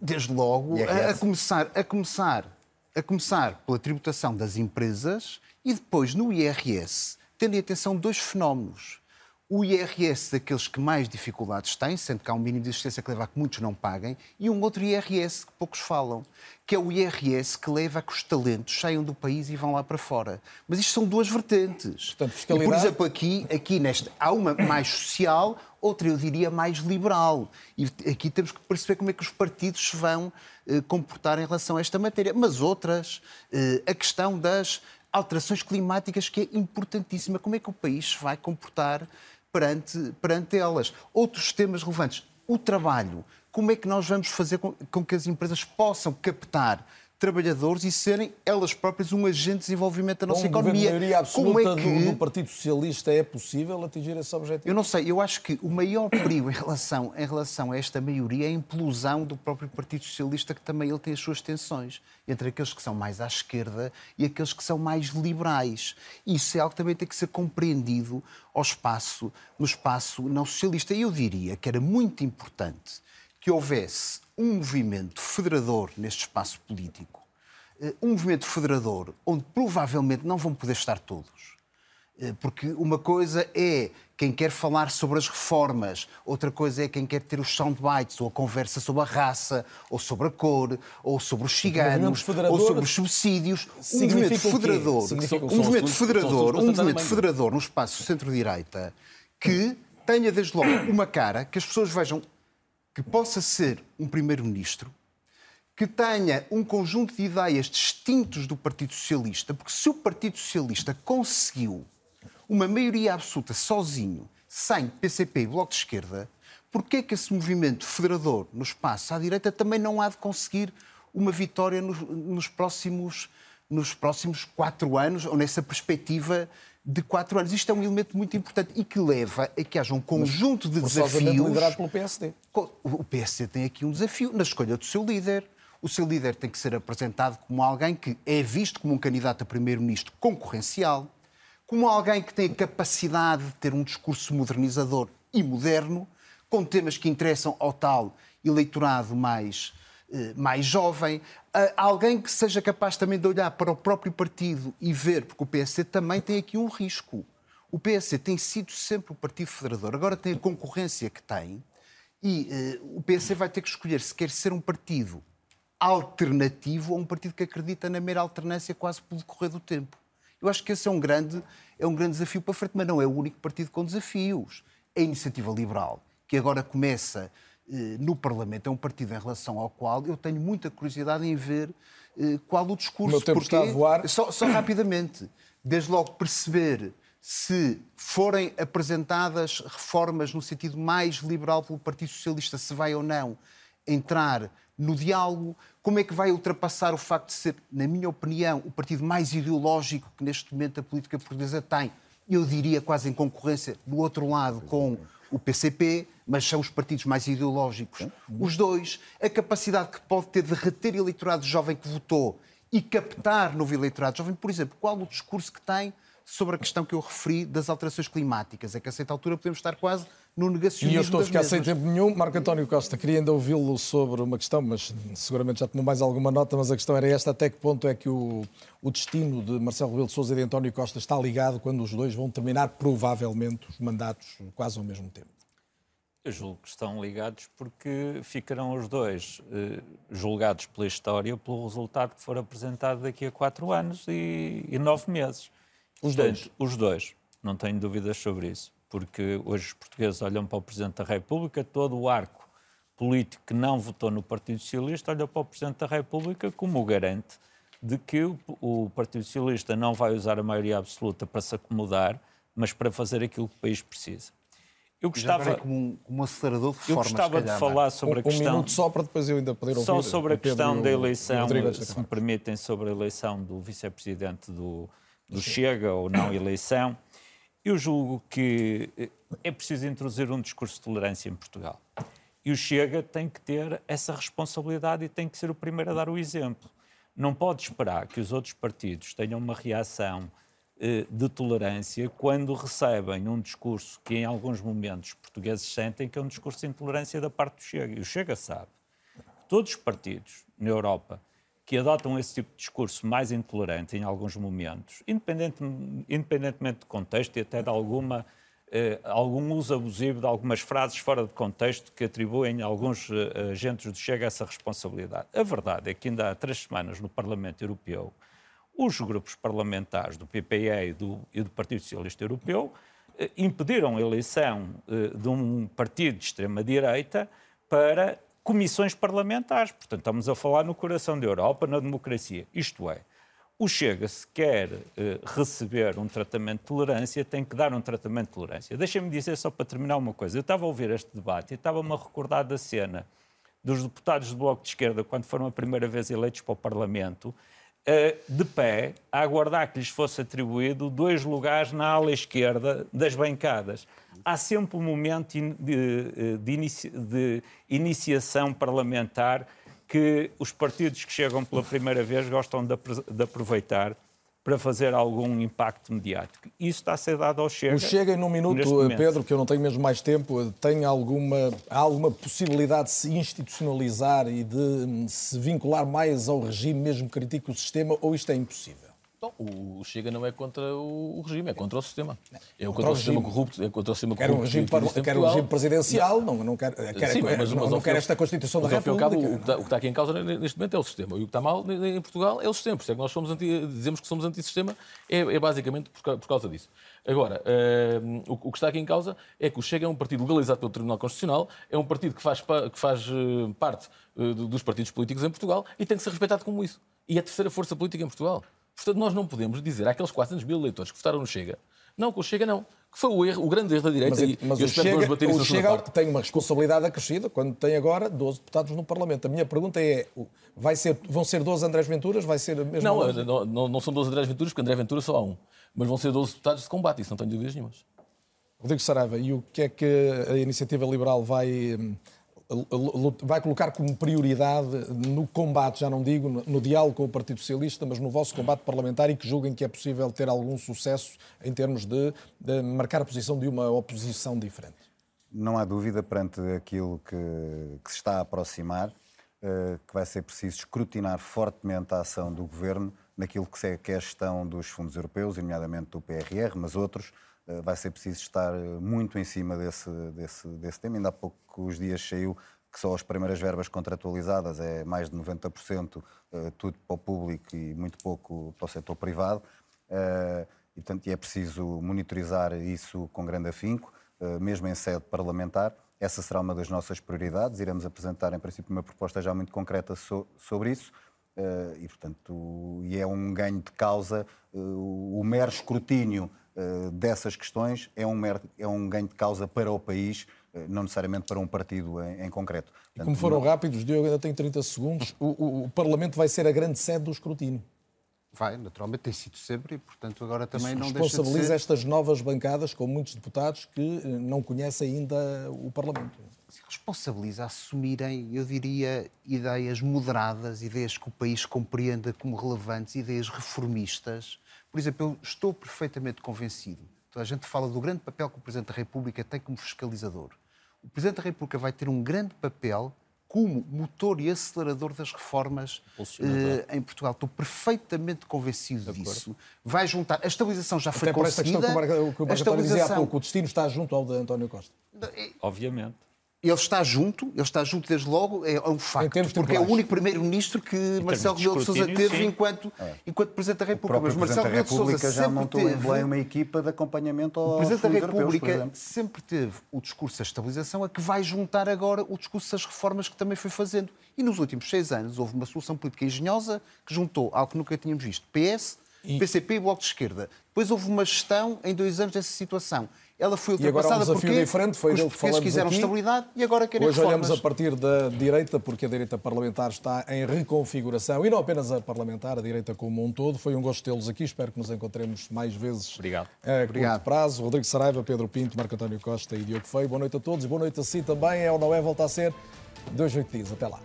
Desde logo, a, a, começar, a, começar, a começar pela tributação das empresas e depois no IRS, tendo em atenção dois fenómenos o IRS daqueles que mais dificuldades têm, sendo que há um mínimo de existência que leva a que muitos não paguem, e um outro IRS que poucos falam, que é o IRS que leva a que os talentos saiam do país e vão lá para fora. Mas isto são duas vertentes. Portanto, fiscalidade... e, por exemplo, aqui, aqui neste, há uma mais social, outra eu diria mais liberal. E aqui temos que perceber como é que os partidos se vão eh, comportar em relação a esta matéria. Mas outras, eh, a questão das alterações climáticas, que é importantíssima. Como é que o país se vai comportar perante, perante elas. Outros temas relevantes. O trabalho. Como é que nós vamos fazer com, com que as empresas possam captar trabalhadores e serem elas próprias um agente de desenvolvimento da nossa Com economia. Maioria absoluta Como é que... do, do Partido Socialista é possível atingir esse objetivo? Eu não sei, eu acho que o maior perigo em relação, em relação a esta maioria é a implosão do próprio Partido Socialista, que também ele tem as suas tensões, entre aqueles que são mais à esquerda e aqueles que são mais liberais. Isso é algo que também tem que ser compreendido ao espaço, no espaço não socialista. E eu diria que era muito importante que houvesse um movimento federador neste espaço político, eh, um movimento federador onde provavelmente não vão poder estar todos. Eh, porque uma coisa é quem quer falar sobre as reformas, outra coisa é quem quer ter os soundbites, ou a conversa sobre a raça, ou sobre a cor, ou sobre os ciganos, ou sobre os subsídios. Um movimento federador, um movimento federador, um movimento federador no espaço centro-direita que tenha desde logo uma cara que as pessoas vejam que possa ser um primeiro-ministro que tenha um conjunto de ideias distintos do Partido Socialista, porque se o Partido Socialista conseguiu uma maioria absoluta sozinho, sem PCP e Bloco de Esquerda, porquê é que esse movimento federador no espaço à direita também não há de conseguir uma vitória nos, nos próximos, nos próximos quatro anos, ou nessa perspectiva de quatro anos. Isto é um elemento muito importante e que leva a que haja um conjunto de desafios. liderado pelo PSD. O PSD tem aqui um desafio na escolha do seu líder. O seu líder tem que ser apresentado como alguém que é visto como um candidato a primeiro-ministro concorrencial, como alguém que tem a capacidade de ter um discurso modernizador e moderno, com temas que interessam ao tal eleitorado mais mais jovem, alguém que seja capaz também de olhar para o próprio partido e ver, porque o PSD também tem aqui um risco. O PSD tem sido sempre o partido federador, agora tem a concorrência que tem e uh, o PSD vai ter que escolher se quer ser um partido alternativo ou um partido que acredita na mera alternância quase pelo decorrer do tempo. Eu acho que esse é um grande, é um grande desafio para frente, mas não é o único partido com desafios. A Iniciativa Liberal, que agora começa eh, no Parlamento é um partido em relação ao qual eu tenho muita curiosidade em ver eh, qual o discurso. O meu tempo porque, está a voar. Só, só rapidamente, desde logo perceber se forem apresentadas reformas no sentido mais liberal pelo Partido Socialista, se vai ou não entrar no diálogo, como é que vai ultrapassar o facto de ser, na minha opinião, o partido mais ideológico que neste momento a política portuguesa tem, eu diria quase em concorrência, do outro lado, com o PCP, mas são os partidos mais ideológicos. Os dois, a capacidade que pode ter de reter eleitorado jovem que votou e captar novo eleitorado jovem, por exemplo, qual o discurso que tem sobre a questão que eu referi das alterações climáticas? É que a certa altura podemos estar quase no negacionismo E eu estou a ficar mesmas. sem tempo nenhum. Marco António Costa, queria ainda ouvi-lo sobre uma questão, mas seguramente já tomou mais alguma nota, mas a questão era esta, até que ponto é que o, o destino de Marcelo Rebelo de Sousa e de António Costa está ligado quando os dois vão terminar, provavelmente, os mandatos quase ao mesmo tempo? Eu julgo que estão ligados porque ficarão os dois eh, julgados pela história pelo resultado que for apresentado daqui a quatro anos e, e nove meses. Os Portanto, dois? Os dois. Não tenho dúvidas sobre isso. Porque hoje os portugueses olham para o Presidente da República, todo o arco político que não votou no Partido Socialista olha para o Presidente da República como o garante de que o, o Partido Socialista não vai usar a maioria absoluta para se acomodar, mas para fazer aquilo que o país precisa. Eu gostava, é como um, como um acelerador de eu reformas, gostava se de calhar, falar sobre a um, questão. Um minuto só para depois eu ainda poder ouvir. Só sobre a questão da o eleição, se me permitem, sobre a eleição do vice-presidente do, do Chega ou não eleição, eu julgo que eh, é preciso introduzir um discurso de tolerância em Portugal. E o Chega tem que ter essa responsabilidade e tem que ser o primeiro a dar o exemplo. Não pode esperar que os outros partidos tenham uma reação eh, de tolerância quando recebem um discurso que em alguns momentos os portugueses sentem que é um discurso de intolerância da parte do Chega. E o Chega sabe. Todos os partidos na Europa que adotam esse tipo de discurso mais intolerante em alguns momentos, independente, independentemente do contexto e até de alguma, eh, algum uso abusivo de algumas frases fora de contexto que atribuem a alguns eh, agentes do Chega essa responsabilidade. A verdade é que ainda há três semanas no Parlamento Europeu os grupos parlamentares do PPE e do, e do Partido Socialista Europeu eh, impediram a eleição eh, de um partido de extrema-direita para comissões parlamentares. Portanto, estamos a falar no coração da Europa, na democracia. Isto é, o Chega, se quer eh, receber um tratamento de tolerância, tem que dar um tratamento de tolerância. Deixem-me dizer só para terminar uma coisa. Eu estava a ouvir este debate e estava-me a recordar da cena dos deputados do Bloco de Esquerda, quando foram a primeira vez eleitos para o Parlamento, de pé, a aguardar que lhes fosse atribuído dois lugares na ala esquerda das bancadas. Há sempre um momento de, eh, de de iniciação parlamentar que os partidos que chegam pela primeira vez gostam de aproveitar para fazer algum impacto mediático. Isso está a ser dado ao Chega. O Chega, em um minuto. Pedro, que eu não tenho mesmo mais tempo, tem alguma, alguma possibilidade de se institucionalizar e de hum, se vincular mais ao regime, mesmo que critique o sistema, ou isto é impossível? Bom, o Chega não é contra o regime, é contra o sistema. É Contra contra o sistema regime. corrupto. É contra o sistema Quer um corrupto regime, que parla- existe em quer um regime presidencial, não, não quer, quer, Sim, mas- não, mas não quer esta Constituição da mas, e ao cabo, República. o que está- o que está aqui em causa neste momento é o sistema. E o que está mal em Portugal é o sistema. Por isso é que nós somos anti, dizemos que somos antissistema, é, é basicamente por, por causa disso. Agora, eh, o, o que está aqui em causa é que o Chega é um partido legalizado pelo Tribunal Constitucional, é um partido que faz, que faz eh, parte do- dos partidos políticos em Portugal e tem que ser respeitado como isso. E é a terceira força política em Portugal. Portanto, nós não podemos dizer àqueles 400 mil eleitores que votaram no Chega, não, que o Chega não, que foi o erro, o grande erro da direita. Mas, e mas eu o Chega, o Chega tem uma responsabilidade acrescida quando tem agora 12 deputados no Parlamento. A minha pergunta é, vai ser, vão ser 12 Andrés Venturas? Vai ser mesmo Não, 12? não, não, não são 12 André Venturas, porque André Ventura só há um. Mas vão ser 12 deputados de combate, isso não tenho dúvidas nenhumas. Rodrigo Saraiva, e o que é que a Iniciativa Liberal vai, hum, vai colocar como prioridade no combate, já não digo no, no diálogo com o Partido Socialista, mas no vosso combate parlamentar e que julguem que é possível ter algum sucesso em termos de, de marcar a posição de uma oposição diferente? Não há dúvida perante aquilo que, que se está a aproximar, eh, que vai ser preciso escrutinar fortemente a ação do Governo naquilo que é, que é a gestão dos fundos europeus, nomeadamente do PRR, mas outros. Eh, vai ser preciso estar eh, muito em cima desse, desse, desse tema. Ainda há poucos dias saiu que só as primeiras verbas contratualizadas é mais de 90%, eh, tudo para o público e muito pouco para o setor privado. E, portanto, é preciso monitorizar isso com grande afinco, mesmo em sede parlamentar. Essa será uma das nossas prioridades. Iremos apresentar, em princípio, uma proposta já muito concreta so- sobre isso. Eh, e, portanto, e é um ganho de causa. eh, o mero escrutínio eh, dessas questões é um, mero, é um ganho de causa para o país, não necessariamente para um partido em, em concreto. Como Portanto, foram não- rápidos, Diogo, ainda tenho 30 segundos, o, o- o Parlamento vai ser a grande sede do escrutínio. Vai, naturalmente, tem sido sempre e, portanto, agora também Isso não deixa de ser... responsabiliza estas novas bancadas com muitos deputados que eh, não conhecem ainda o Parlamento. Responsabiliza assumirem, eu diria, ideias moderadas, ideias que o país compreenda como relevantes, ideias reformistas. Por exemplo, eu estou perfeitamente convencido. Toda a gente fala do grande papel que o Presidente da República tem como fiscalizador. O Presidente da República vai ter um grande papel como motor e acelerador das reformas uh, em Portugal. Estou perfeitamente convencido disso. Vai juntar. A estabilização já foi Até por conseguida. Esta questão que o, que o estabilização... dizia há pouco, o destino está junto ao de António Costa. Obviamente. Ele está junto, ele está junto desde logo, é um facto, porque é o único primeiro-ministro que Marcelo Rebelo de Sousa teve enquanto, é. enquanto Presidente da República. Mas Marcelo Rebelo de Sousa já montou teve... em Belém uma equipa de acompanhamento ao O Presidente da República europeus, sempre teve o discurso da estabilização a que vai juntar agora o discurso das reformas que também foi fazendo. E nos últimos seis anos houve uma solução política engenhosa que juntou algo que nunca tínhamos visto, PS, e... PCP e Bloco de Esquerda. Depois houve uma gestão em dois anos dessa situação ela foi ultrapassada e agora um desafio diferente foi porque os portugueses quiseram aqui. estabilidade e agora querem Hoje reformas. olhamos a partir da direita, porque a direita parlamentar está em reconfiguração, e não apenas a parlamentar, a direita como um todo. Foi um gosto tê-los aqui, espero que nos encontremos mais vezes Obrigado. a Obrigado. curto prazo. Rodrigo Saraiva, Pedro Pinto, Marco António Costa e Diogo Feio. Boa noite a todos e boa noite a si também. É ou não é, volta a ser dois, oito dias. Até lá.